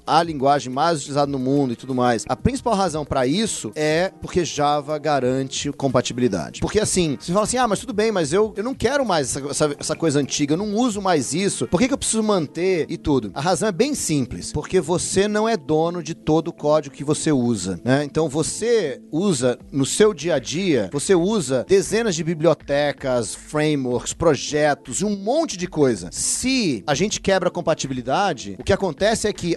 a linguagem mais utilizada no mundo e tudo mais. A principal razão para isso é porque Java garante compatibilidade. Porque assim, você fala assim, ah, mas tudo bem, mas eu, eu não quero mais essa, essa, essa coisa antiga, eu não uso mais isso. Por que, que eu preciso manter e tudo? A razão é bem simples, porque você não é dono de todo o código que você usa, né? Então você usa no seu dia a dia, você usa dezenas de bibliotecas, frameworks, projetos, um monte de coisa. Se a gente quebra a compatibilidade, o que acontece é que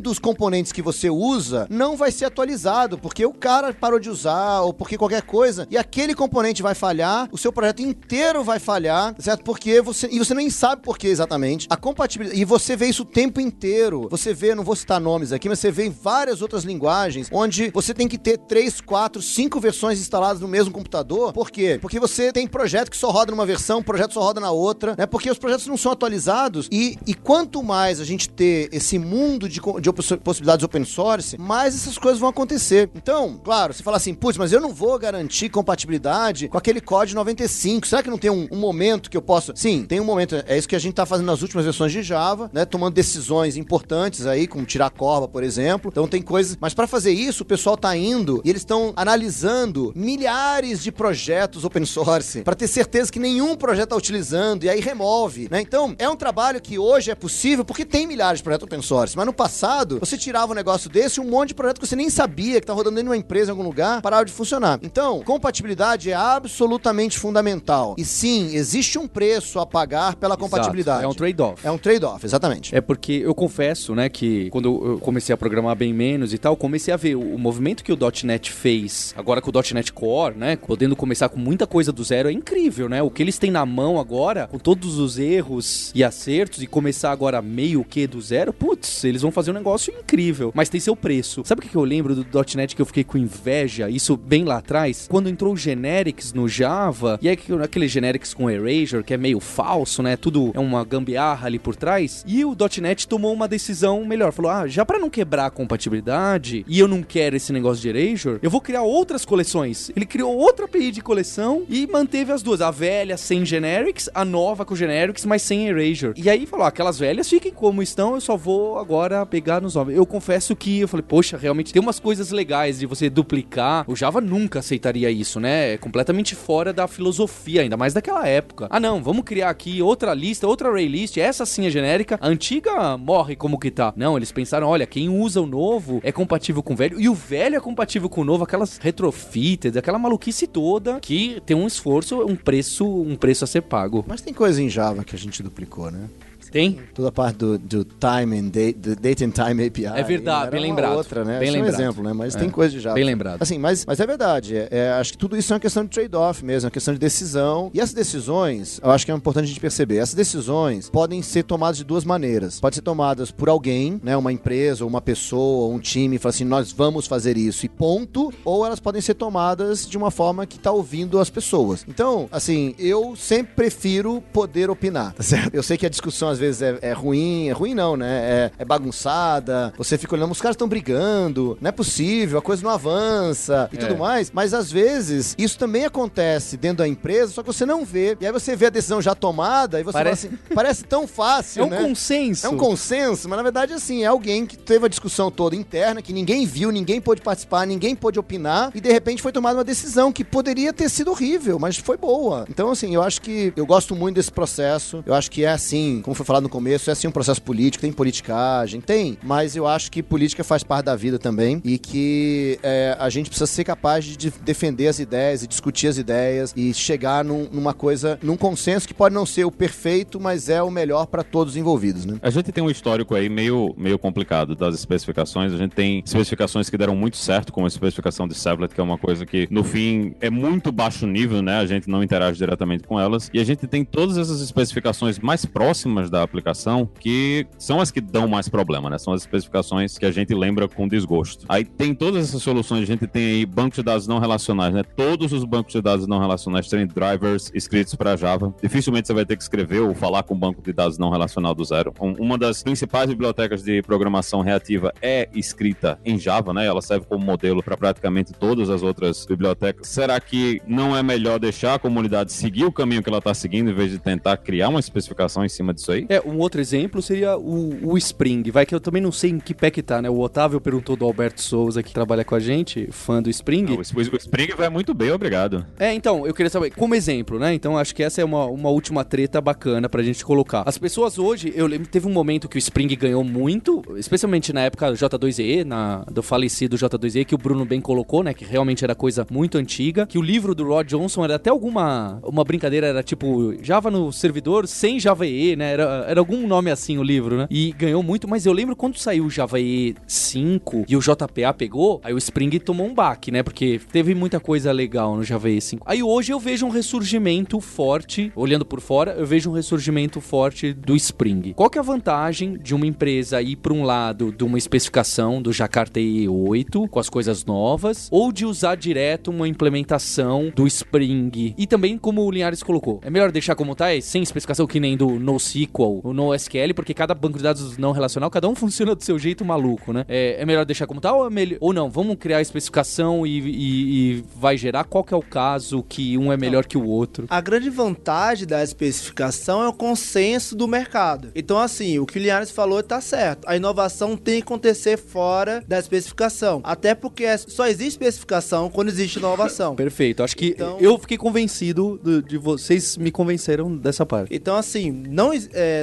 dos componentes que você usa não vai ser atualizado, porque o cara parou de usar ou porque qualquer coisa, e aquele componente vai falhar, o seu projeto inteiro vai falhar, certo? Porque você e você nem sabe por que exatamente. A compatibilidade e você vê isso o tempo inteiro. Você vê, não vou citar nomes aqui, mas você vê em várias outras linguagens onde você tem que ter três, quatro, cinco versões instaladas no mesmo computador. Por quê? Porque você tem projeto que só roda numa versão, projeto só roda na outra, né? Porque os projetos não são atualizados e, e quanto mais a gente ter esse mundo de, de possibilidades open source, mais essas coisas vão acontecer. Então, claro, você fala assim, putz, mas eu não vou garantir compatibilidade com aquele código 95. Será que não tem um, um momento que eu posso? Sim, tem um momento. É isso que a gente tá fazendo nas últimas versões de Java, né? Tomando decisões importantes aí, como tirar a corba, por exemplo. Então tem coisas. Mas para fazer isso, o pessoal tá indo e eles estão analisando milhares de projetos open source para ter certeza que nenhum projeto tá utilizando e aí remove, né? Então, é um trabalho que hoje é possível porque tem milhares de projetos open source, mas no passado, você tirava um negócio desse e um monte de projeto que você nem sabia que tá rodando dentro de uma empresa em algum lugar, parava de funcionar. Então, compatibilidade é absolutamente fundamental. E sim, existe um preço a pagar pela compatibilidade. Exato. É um trade-off. É um trade-off, exatamente. É porque eu confesso, né, que quando eu comecei a programar bem menos e tal, comecei a ver o, o movimento que o .NET fez, agora com o .NET Core, né, podendo começar com muita coisa do zero, é incrível, né? O que eles têm na mão agora, com todos os erros e acertos, e começar agora meio que do zero, putz, eles vão fazer um negócio incrível, mas tem seu preço. Sabe o que, eu lembro do .NET que eu fiquei com inveja, isso bem lá atrás? Quando entrou o Generics no Java, e é aquele Generics com Erasure, que é meio falso, né? Tudo é uma gambiarra ali por trás, e o .NET tomou uma decisão melhor, falou, ah, já para não quebrar a compatibilidade, e eu não quero esse negócio de Erasure, eu vou criar outras coleções. Ele criou outra API de coleção e manteve as duas, a velha sem Generics, a nova com Generics, mas sem Erasure. E aí falou, ah, aquelas velhas fiquem como estão, eu só vou agora pegar nos novos. Eu confesso que eu falei, poxa, realmente tem umas coisas legais de você duplicar. O Java nunca aceitaria isso, né? É completamente fora da filosofia, ainda mais daquela época. Ah, não, vamos criar aqui outra lista, outra array list, essa sim é genérica, a antiga morre como que tá. Não, eles pensaram, olha, quem usa o novo é compatível com o velho, e o velho é compatível com o novo, aquelas retrofitted, aquela maluquice toda, que tem um esforço, um preço, um preço a ser pago. Mas tem coisa em Java que a gente duplicou, né? Tem? Toda a parte do, do time and date, do date and time API. É verdade, bem lembrado. outra, né? Bem Isso é um lembrado. exemplo, né? Mas É. tem coisa de Java. Bem lembrado. Assim, mas, mas é verdade. É, é, acho que tudo isso é uma questão de trade-off mesmo, é uma questão de decisão. E essas decisões, eu acho que é importante a gente perceber, essas decisões podem ser tomadas de duas maneiras. Pode ser tomadas por alguém, né? Uma empresa, ou uma pessoa, ou um time, fala assim, nós vamos fazer isso e ponto. Ou elas podem ser tomadas de uma forma que tá ouvindo as pessoas. Então, assim, eu sempre prefiro poder opinar, tá certo? Eu sei que a discussão às vezes é, é ruim, é ruim não, né? É, é bagunçada, você fica olhando, os caras estão brigando, não é possível, a coisa não avança e É. tudo mais. Mas às vezes isso também acontece dentro da empresa, só que você não vê. E aí você vê a decisão já tomada e você Parece- fala assim, parece tão fácil, É um né? consenso. É um consenso, mas na verdade, assim, é alguém que teve a discussão toda interna, que ninguém viu, ninguém pôde participar, ninguém pôde opinar, e de repente foi tomada uma decisão que poderia ter sido horrível, mas foi boa. Então, assim, eu acho que eu gosto muito desse processo. Eu acho que é assim, como foi falado no começo, é assim um processo político, tem politicagem, tem, mas eu acho que política faz parte da vida também e que é, a gente precisa ser capaz de de defender as ideias e discutir as ideias e chegar num- numa coisa, num consenso que pode não ser o perfeito, mas é o melhor para todos os envolvidos, né? A gente tem um histórico aí meio, meio complicado das especificações. A gente tem especificações que deram muito certo, como a especificação de Servlet, que é uma coisa que, no fim, é muito baixo nível, né? A gente não interage diretamente com elas. E a gente tem todas essas especificações mais próximas da aplicação, que são as que dão mais problema, né? São as especificações que a gente lembra com desgosto. Aí tem todas essas soluções, a gente tem aí bancos de dados não relacionais, né? Todos os bancos de dados não relacionais têm drivers escritos para Java. Dificilmente você vai ter que escrever ou falar com um banco de dados não relacional do zero. Um- uma das principais bibliotecas de programação reativa é escrita em Java, né? Ela serve como modelo para praticamente todas as outras bibliotecas. Será que não é melhor deixar a comunidade seguir o caminho que ela está seguindo em vez de tentar criar uma especificação em cima disso aí? Spring. É, um outro exemplo seria o, o Spring, vai que eu também não sei em que pé que tá, né? O Otávio perguntou do Alberto Souza, que trabalha com a gente, fã do Spring. Não, o, o Spring vai muito bem, obrigado. É, então, eu queria saber, como exemplo, né? Então, acho que essa é uma, uma última treta bacana pra gente colocar. As pessoas hoje, eu lembro, teve um momento que o Spring ganhou muito, especialmente na época do J2E, na, do falecido J2E, que o Bruno bem colocou, né? Que realmente era coisa muito antiga. Que o livro do Rod Johnson era até alguma uma brincadeira, era tipo Java no servidor sem Java EE, né? Era, era algum nome assim o livro, né? E ganhou muito, mas eu lembro quando saiu o Java EE 5 e o JPA pegou, aí o Spring tomou um baque, né? Porque teve muita coisa legal no Java EE 5. Aí hoje eu vejo um ressurgimento forte, olhando por fora, eu vejo um ressurgimento forte do Spring. Qual que é a vantagem de uma empresa ir para um lado de uma especificação do Jakarta EE 8 com as coisas novas ou de usar direto uma implementação do Spring? E também como o Linhares colocou, é melhor deixar como tá, é sem especificação que nem do NoSQL, o NoSQL, porque cada banco de dados não relacional, cada um funciona do seu jeito maluco, né? É, é melhor deixar como tá ou, é melhor, ou não? Vamos criar a especificação e, e, e, vai gerar? Qual que é o caso que um é melhor que o outro? A grande vantagem da especificação é o consenso do mercado. Então, assim, o que o Linhares falou tá certo. A inovação tem que acontecer fora da especificação. Até porque é, só existe especificação quando existe inovação. Perfeito. Acho que então, eu fiquei convencido de, de, vocês me convenceram dessa parte. Então, assim, não, é,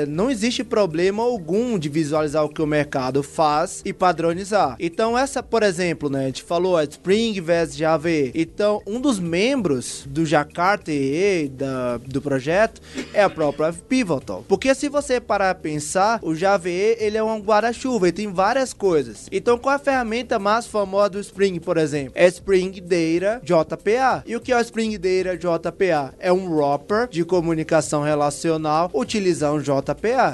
não existe problema algum de visualizar o que o mercado faz e padronizar. Então, essa, por exemplo, né, a gente falou a Spring versus Java. Então, um dos membros do Jakarta da, do projeto, é a própria Pivotal. Porque se você parar a pensar, o Java ele é um guarda-chuva, ele tem várias coisas. Então, qual é a ferramenta mais famosa do Spring, por exemplo? É Spring Data JPA. E o que é o Spring Data JPA? É um wrapper de comunicação relacional utilizando JPA.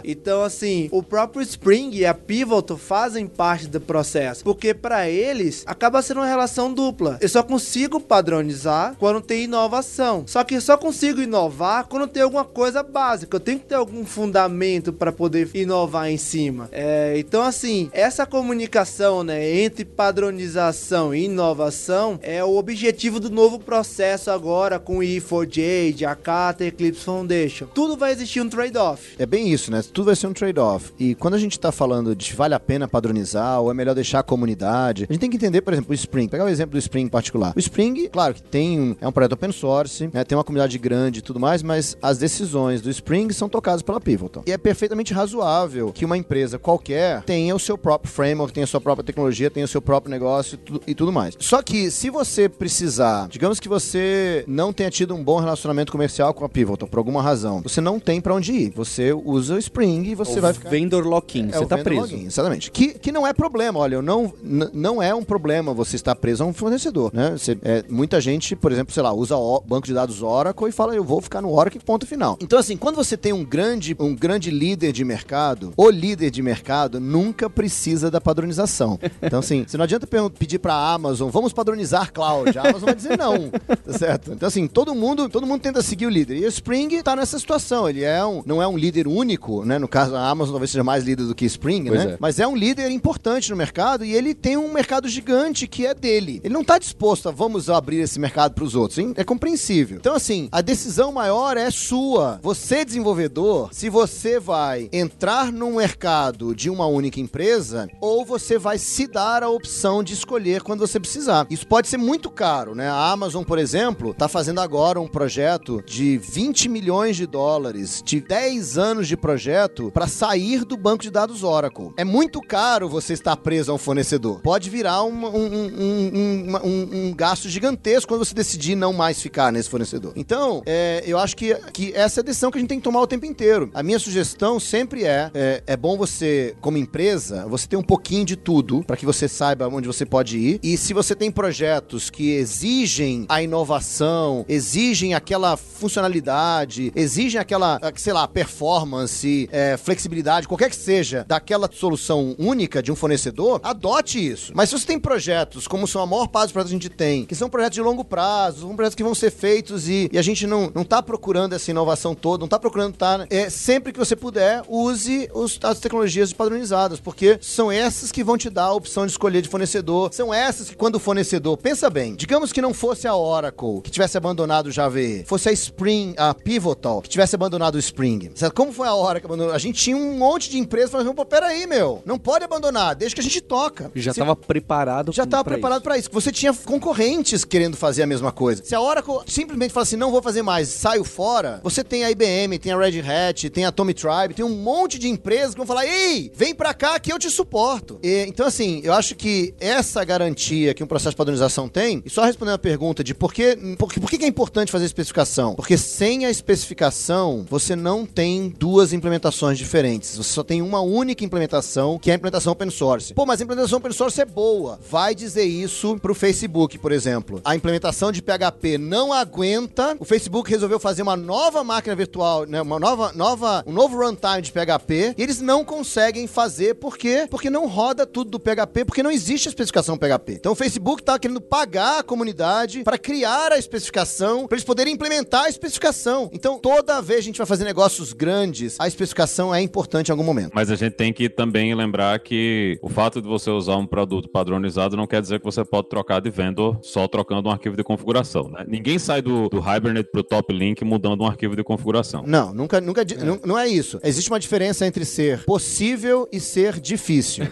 Então, assim, o próprio Spring e a Pivotal fazem parte do processo, porque para eles acaba sendo uma relação dupla. Eu só consigo padronizar quando tem inovação. Só que eu só consigo inovar quando tem alguma coisa básica. Eu tenho que ter algum fundamento para poder inovar em cima. É, então, assim, essa comunicação né, entre padronização e inovação é o objetivo do novo processo agora com o E4J, Jakarta Eclipse Foundation. Tudo vai existir um trade-off. É bem isso, né? Tudo vai ser um trade-off. E quando a gente está falando de vale a pena padronizar ou é melhor deixar a comunidade, a gente tem que entender, por exemplo, o Spring. Pegar o exemplo do Spring em particular. O Spring, claro que tem um, é um projeto open source, né? tem uma comunidade grande e tudo mais, mas as decisões do Spring são tocadas pela Pivotal. E é perfeitamente razoável que uma empresa qualquer tenha o seu próprio framework, tenha a sua própria tecnologia, tenha o seu próprio negócio e tudo mais. Só que se você precisar, digamos que você não tenha tido um bom relacionamento comercial com a Pivotal por alguma razão, você não tem para onde ir. Você usa o Spring e você o vai ficar. Vendor lock-in, é, você tá preso. Login, exatamente. Que, que não é problema, olha, não, não é um problema você estar preso a um fornecedor, né? Você, é, muita gente, por exemplo, sei lá, usa o banco de dados Oracle e fala, eu vou ficar no Oracle, ponto final. Então, assim, quando você tem um grande, um grande líder de mercado, o líder de mercado nunca precisa da padronização. Então, assim, você não adianta pedir pra Amazon, vamos padronizar cloud. A Amazon vai dizer não, tá certo? Então, assim, todo mundo, todo mundo tenta seguir o líder. E o Spring tá nessa situação. Ele é um, não é um líder único, né? No caso, a Amazon talvez seja mais líder do que Spring, pois né? É. Mas é um líder importante no mercado e ele tem um mercado gigante que é dele. Ele não tá disposto a vamos abrir esse mercado para os outros, hein? É compreensível. Então, assim, a decisão maior é sua. Você, desenvolvedor, se você vai entrar num mercado de uma única empresa ou você vai se dar a opção de escolher quando você precisar. Isso pode ser muito caro, né? A Amazon, por exemplo, tá fazendo agora um projeto de 20 milhões de dólares, de 10 anos de projeto para sair do banco de dados Oracle. É muito caro você estar preso a um fornecedor. Pode virar um, um, um, um gasto gigantesco quando você decidir não mais ficar nesse fornecedor. Então, é, eu acho que, que essa é a decisão que a gente tem que tomar o tempo inteiro. A minha sugestão sempre é, é, é bom você, como empresa, você ter um pouquinho de tudo para que você saiba onde você pode ir. E se você tem projetos que exigem a inovação, exigem aquela funcionalidade, exigem aquela, sei lá, performance, é, flexibilidade, qualquer que seja, daquela solução única de um fornecedor, adote isso. Mas se você tem projetos, como são a maior parte dos projetos que a gente tem, que são projetos de longo prazo, são projetos que vão ser feitos e, e a gente não, não tá procurando essa inovação toda, não tá procurando tá, é, sempre que você puder, use os, as tecnologias padronizadas, porque são essas que vão te dar a opção de escolher de fornecedor, são essas que quando o fornecedor, pensa bem, digamos que não fosse a Oracle que tivesse abandonado o Java, fosse a Spring, a Pivotal que tivesse abandonado o Spring. Como, foi a hora que abandonou. A gente tinha um monte de empresas falando, pô, peraí, meu, não pode abandonar, deixa que a gente toca. Já estava preparado já estava preparado para isso. Você tinha concorrentes querendo fazer a mesma coisa. Se a Oracle simplesmente fala assim, não vou fazer mais, saio fora, você tem a IBM, tem a Red Hat, tem a Tommy Tribe, tem um monte de empresas que vão falar, ei, vem pra cá que eu te suporto. E, então, assim, eu acho que essa garantia que um processo de padronização tem, e só respondendo a pergunta de por que, por, por que é importante fazer especificação? Porque sem a especificação, você não tem duas implementações diferentes. Você só tem uma única implementação, que é a implementação open source. Pô, mas a implementação open source é boa. Vai dizer isso pro Facebook, por exemplo. A implementação de PHP não aguenta. O Facebook resolveu fazer uma nova máquina virtual, né, uma nova, nova, um novo runtime de PHP, e eles não conseguem fazer por quê? Porque não roda tudo do PHP, porque não existe a especificação PHP. Então o Facebook tá querendo pagar a comunidade para criar a especificação, para eles poderem implementar a especificação. Então, toda vez a gente vai fazer negócios grandes, a especificação é importante em algum momento. Mas a gente tem que também lembrar que o fato de você usar um produto padronizado não quer dizer que você pode trocar de vendor só trocando um arquivo de configuração, né? Ninguém sai do, do Hibernate pro Top Link mudando um arquivo de configuração. Não, nunca, nunca, di- Não, não é isso. Existe uma diferença entre ser possível e ser difícil.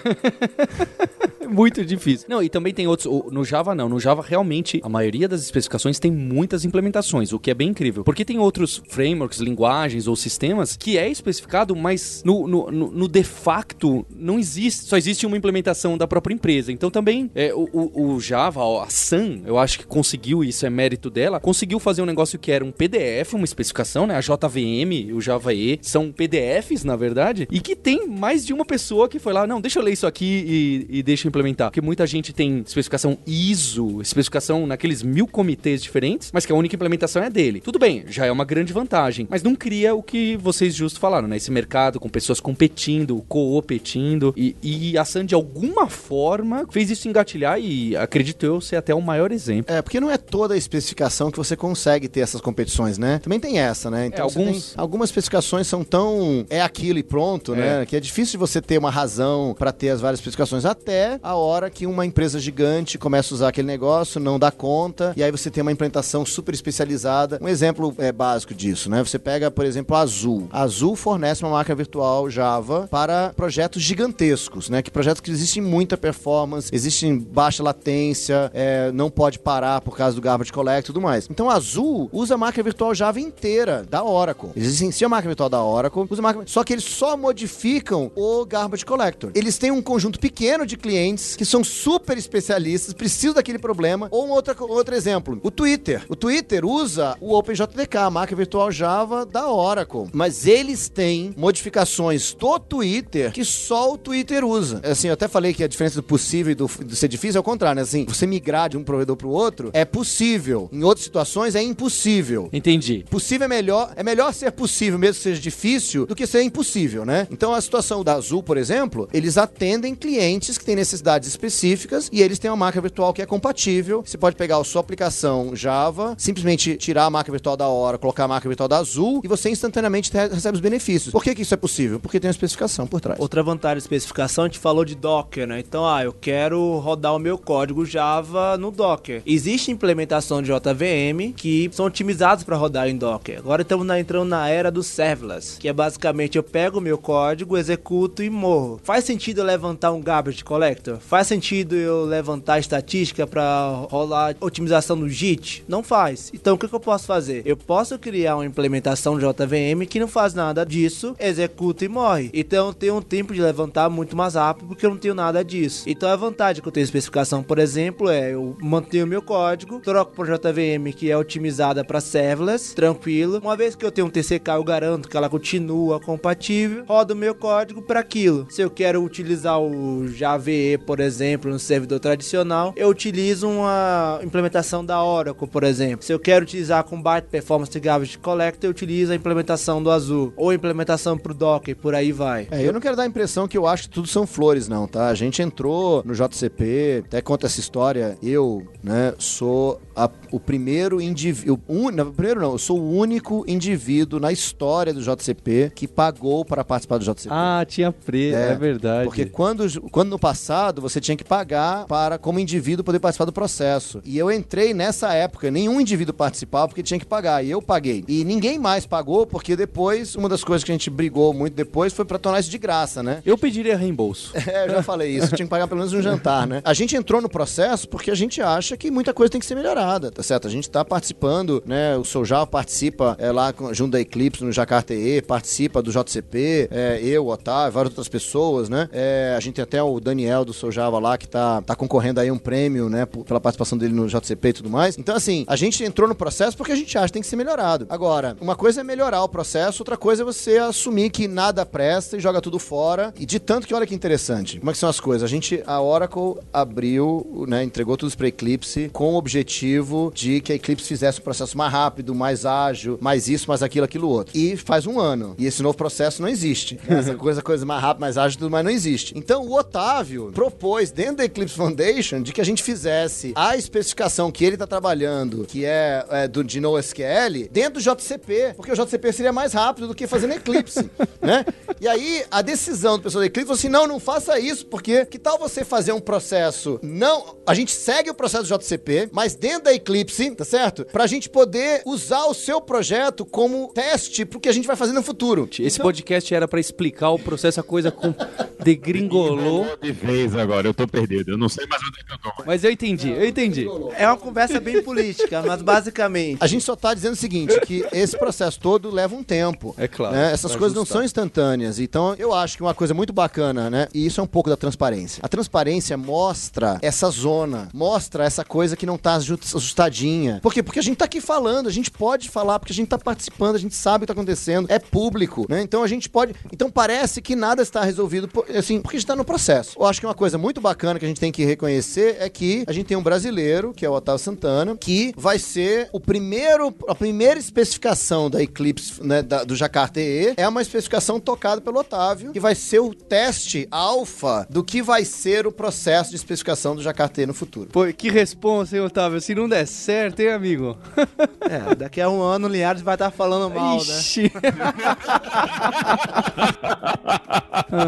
É muito difícil. Não, e também tem outros. o- No Java, não. No Java, realmente, a maioria das especificações tem muitas implementações, o que é bem incrível. Porque tem outros frameworks, linguagens ou sistemas que é especificado, mas no, no, no- no de facto não existe. Só existe uma implementação da própria empresa. Então também é, o, o- Java, a Sun, eu acho que conseguiu, isso é mérito dela, conseguiu fazer um negócio que era um PDF, uma especificação, né? A JVM, o Java E, são PDFs, na verdade, e que tem mais de uma pessoa que foi lá, não, deixa eu ler isso aqui e, e deixa eu implementar. Porque muita gente tem especificação ISO, especificação naqueles mil comitês diferentes, mas que a única implementação é dele. Tudo bem, já é uma grande vantagem, mas não cria o que vocês justo falaram, né? Esse mercado com pessoas competindo, coopetindo, e, e a Sun, de alguma forma, fez isso engatilhar e, acredito eu, ser até o maior exemplo. É, porque não é toda a especificação que você consegue ter essas competições, né? Também tem essa, né? Então É, alguns- algumas especificações são tão é aquilo e pronto, né? Que é difícil de você ter uma razão pra ter as várias especificações até a hora que uma empresa gigante começa a usar aquele negócio, não dá conta, e aí você tem uma implementação super especializada. Um exemplo é, básico disso, né? Você pega, por exemplo, a Azul. A Azul fornece uma máquina virtual Java para projetos gigantescos, né? Que projetos que existem muita performance, existem baixa latência, é, não pode parar por causa do garbage collect e tudo mais. Então a Azul usa a máquina virtual Java inteira da Oracle. Eles licenciam a máquina virtual da Oracle, usa máquina... só que eles só modificam o garbage collector. Eles têm um conjunto pequeno de clientes que são super especialistas, precisam daquele problema. Ou um outro exemplo, o Twitter. O Twitter usa o OpenJDK, a máquina virtual Java da Oracle. Mas eles têm modificações do Twitter que só o Twitter usa. Assim, eu até falei que a diferença do possível e do, do ser difícil é o contrário, né? Assim, você migrar de um provedor para o outro é possível. Em outras situações é impossível. Entendi. Possível é melhor, é melhor ser possível, mesmo que seja difícil, do que ser impossível, né? Então a situação da Azul, por exemplo, eles atendem clientes que têm necessidades específicas e eles têm uma máquina virtual que é compatível. Você pode pegar a sua aplicação Java, simplesmente tirar a máquina virtual da hora, colocar a máquina virtual da Azul e você instantaneamente te- recebe os benefícios. Por que, que isso é possível? Porque tem uma especificação por trás. Outra vantagem de especificação, a gente falou de Docker, né? Então, ah, eu quero rodar o meu código Java no Docker. Existe implementação de JVM que são otimizados para rodar em Docker. Agora estamos na- entrando na era do serverless, que é basicamente eu pego o meu código, executo e morro. Faz sentido eu levantar um garbage collector? Faz sentido eu levantar estatística para rolar otimização no JIT? Não faz. Então, o que, que eu posso fazer? Eu posso criar uma implementação JVM que não faz nada disso, executa e morre. Então, eu tenho um tempo de levantar muito mais rápido porque eu não tenho nada disso. Então, a vantagem que eu tenho especificação, por exemplo, é eu mantenho meu código, troco para JVM que é otimizada para serverless, tranquilo. Uma vez que eu tenho um TCK, eu garanto que ela continua compatível, rodo o meu código para aquilo. Se eu quero utilizar o JVE, por exemplo, no servidor tradicional, eu utilizo uma implementação da Oracle, por exemplo. Se eu quero utilizar com Byte Performance Garbage Collector, eu utilizo a implementação do Ou implementação pro Docker, por aí vai. É, eu não quero dar a impressão que eu acho que tudo são flores, não, tá? A gente entrou no JCP, até conta essa história. Eu, né, sou a- o primeiro indivíduo. Não, primeiro não, eu sou o único indivíduo na história do JCP que pagou para participar do JCP. Ah, tinha preso, é, É, verdade. Porque quando, quando no passado você tinha que pagar para, como indivíduo, poder participar do processo. E eu entrei nessa época, nenhum indivíduo participava porque tinha que pagar. E eu paguei. E ninguém mais pagou porque depois uma das coisas que a gente brigou muito depois foi pra tornar isso de graça, né? Eu pediria reembolso. É, eu já falei isso. Tinha que pagar pelo menos um jantar, né? A gente entrou no processo porque a gente acha que muita coisa tem que ser melhorada, tá certo? A gente tá participando, né? O Soujal participa é, lá junto da Eclipse no Jakarta EE, participa do JCP, é, eu, o Otávio, várias outras pessoas, né? É, a gente tem até o Daniel do Soujava lá que tá, tá concorrendo aí um prêmio, né? pela participação dele no JCP e tudo mais. Então, assim, a gente entrou no processo porque a gente acha que tem que ser melhorado. Agora, uma coisa é melhorar o processo, outra coisa é você assumir que nada presta e joga tudo fora. E de tanto que, olha que interessante, como é que são as coisas? A gente, a Oracle abriu, né, entregou tudo para Eclipse com o objetivo de que a Eclipse fizesse um processo mais rápido, mais ágil, mais isso, mais aquilo, aquilo outro. E faz um ano. E esse novo processo não existe. Essa coisa, coisa mais rápida, mais ágil, tudo mais não existe. Então, o Otávio propôs dentro da Eclipse Foundation de que a gente fizesse a especificação que ele está trabalhando, que é, é, do de NoSQL, dentro do JCP, porque o JCP seria mais rápido do que fazer no Eclipse, né? E aí, a decisão do pessoal da Eclipse falou assim, não, não faça isso, porque que tal você fazer um processo, não, a gente segue o processo do JCP, mas dentro da Eclipse, tá certo? Pra gente poder usar o seu projeto como teste pro que a gente vai fazer no futuro. Esse podcast era pra explicar o processo, a coisa com degringolou. De vez agora, eu tô perdido. Eu não sei mais onde é que eu tô. Mas eu entendi, eu entendi. É uma conversa bem política, mas basicamente. A gente só tá dizendo o seguinte, que esse processo todo leva um tempo. É claro, né? Essas coisas não ajustar. são instantâneas. Então, eu acho que uma coisa muito bacana, né? E isso é um pouco da transparência. A transparência mostra essa zona, mostra essa coisa que não tá aju- ajustadinha. Por quê? Porque a gente tá aqui falando, a gente pode falar, porque a gente tá participando, a gente sabe o que tá acontecendo, é público, né? Então a gente pode. Então parece que nada está resolvido, por- assim, porque a gente tá no processo. Eu acho que uma coisa muito bacana que a gente tem que reconhecer é que a gente tem um brasileiro, que é o Otávio Santana, que vai ser o primeiro, a primeira especificação da Eclipse, né, da- do Jakarta EE, é uma especificação tocada pelo Otávio, que vai ser o teste alfa do que vai ser o processo de especificação do Jakarta EE no futuro. Pô, que responsa, hein, Otávio? Se não der certo, hein, amigo? É, daqui a um ano o Linhares vai estar falando mal, né? Ixi.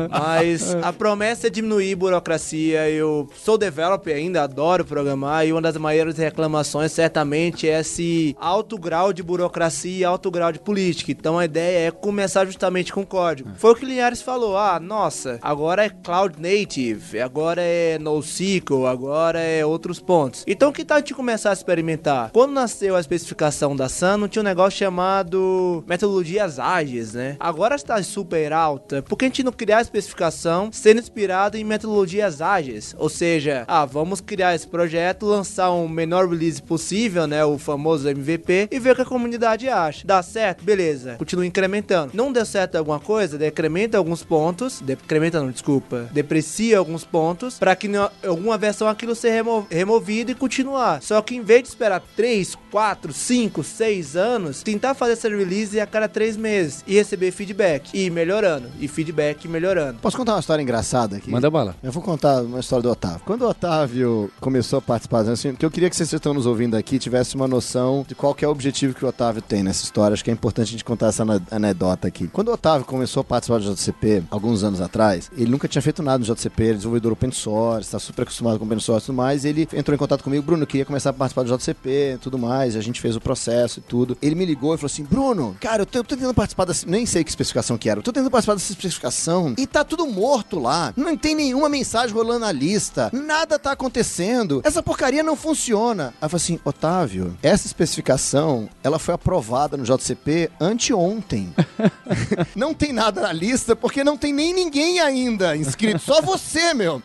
Mas a promessa é diminuir burocracia. Eu sou developer ainda, adoro programar. E uma das maiores reclamações, certamente, é esse alto grau de burocracia e alto grau de política. Então a ideia é começar justamente com código. Foi o que o Linhares falou. Ah, nossa, agora é Cloud Native, agora é NoSQL, agora é outros pontos. Então que tal a gente começar a experimentar? Quando nasceu a especificação da Sun, não tinha um negócio chamado metodologias ágeis, né? Agora está super alta. Por que a gente não criar a especificação sendo inspirado em metodologias ágeis? Ou seja, ah, vamos criar esse projeto, lançar um menor release possível, né? O famoso MVP, e ver o que a comunidade acha. Dá certo? Beleza. Continua incrementando. Não deu certo alguma coisa, decrementa alguns pontos. Decrementa não, desculpa. Deprecia alguns pontos para que em alguma versão aquilo ser remo- removido e continuar. Só que em vez de esperar 3, 4, 5, 6 anos, tentar fazer essa release a cada 3 meses e receber feedback. E ir melhorando. E feedback melhorando. Posso contar uma história engraçada aqui? Manda bala. Eu vou contar uma história do Otávio. Quando o Otávio começou a participar, assim, que eu queria que vocês que estão nos ouvindo aqui tivessem uma noção de qual que é o objetivo que o Otávio tem nessa história. Acho que é importante a gente contar essa anedota aqui. Quando o Otávio começou a participar do JCP, alguns anos atrás, ele nunca tinha feito nada no JCP, ele é desenvolvedor open source, está super acostumado com open source e tudo mais. e ele entrou em contato comigo, Bruno, queria começar a participar do JCP e tudo mais. a gente fez o processo e tudo. Ele me ligou e falou assim: Bruno, cara, eu tô, eu tô tentando participar dessa. Nem sei que especificação que era. Eu tô tentando participar dessa especificação e tá tudo morto lá. Não tem nenhuma mensagem rolando na lista. Nada tá acontecendo. Essa porcaria não funciona. Aí eu falei assim: Otávio, essa especificação ela foi aprovada no JCP anteontem. não tem nada na lista porque não tem nem ninguém ainda inscrito. Só você, meu.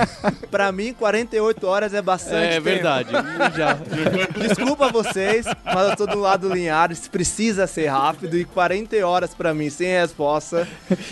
Pra mim, 48 horas é bastante É tempo. verdade. Já. Desculpa vocês, mas eu tô do lado do Linhares, precisa ser rápido e 40 horas pra mim, sem resposta.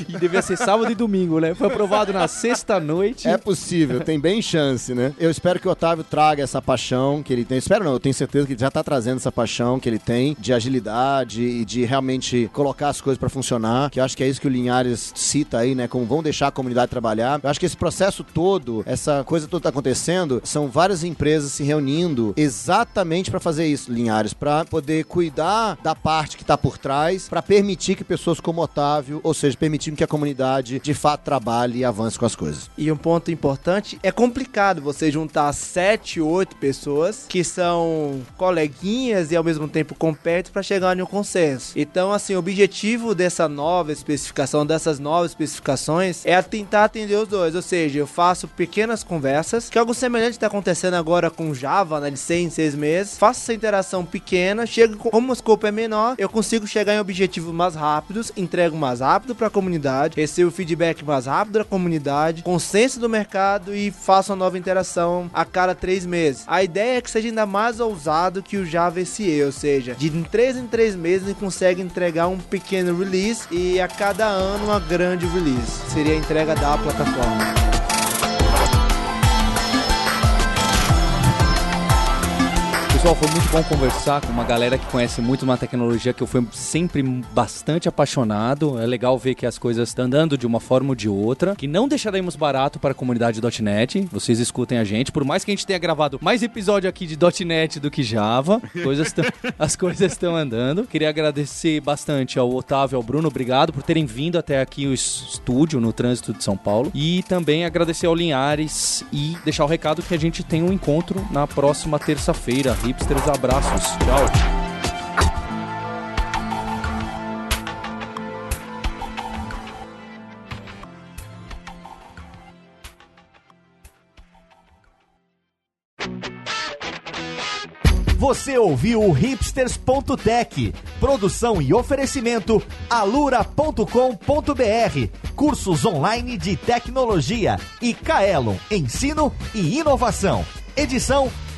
E devia ser sábado e domingo, né? Foi aprovado na sexta-noite. É possível, tem bem chance, né? Eu espero que o Otávio traga essa paixão que ele tem. Espero não, eu tenho certeza que ele já tá trazendo essa paixão que ele tem de agilidade e de realmente colocar as coisas pra funcionar. Que eu acho que é isso que o Linhares cita aí, né? Como vão deixar a comunidade trabalhar. Eu acho que esse processo todo, essa coisa toda que tá acontecendo, são várias empresas se reunindo exatamente pra fazer isso, Linhares, Pra poder cuidar da parte que tá por trás, pra permitir que pessoas como Otávio, ou seja, permitir que a comunidade de fato trabalhe e avance com as coisas. E um ponto importante, é complicado você juntar 7, 8 pessoas que são coleguinhas e ao mesmo tempo competem pra chegar em um consenso. Então, assim, o objetivo dessa nova especificação, dessas novas especificações, é tentar atender os dois. Ou seja, eu faço pequenas conversas, que é algo semelhante está acontecendo agora com Java, né, de 6 em 6 meses. Faço essa interação pequena, chego, como o escopo é menor, eu consigo chegar em objetivos mais rápidos, entrego mais rápido para a comunidade, recebo feedback mais rápido da comunidade, consenso do mercado e faço uma nova interação a cada 3 meses. A ideia é que seja ainda mais ousado que o Java SE, ou seja, de 3 em 3 meses ele consegue entregar um pequeno release e a cada ano uma grande release. Seria a entrega da plataforma. Pessoal, foi muito bom conversar com uma galera que conhece muito uma tecnologia que eu fui sempre bastante apaixonado. É legal ver que as coisas estão andando de uma forma ou de outra, que não deixaremos barato para a comunidade .NET. Vocês escutem a gente, por mais que a gente tenha gravado mais episódio aqui de .NET do que Java, coisas tão, as coisas estão andando. Queria agradecer bastante ao Otávio e ao Bruno, obrigado por terem vindo até aqui o estúdio no trânsito de São Paulo e também agradecer ao Linhares e deixar o recado que a gente tem um encontro na próxima terça-feira hipsters, abraços. Tchau. Você ouviu o hipsters.tech, produção e oferecimento alura.com.br, cursos online de tecnologia e Kaelon, ensino e inovação. Edição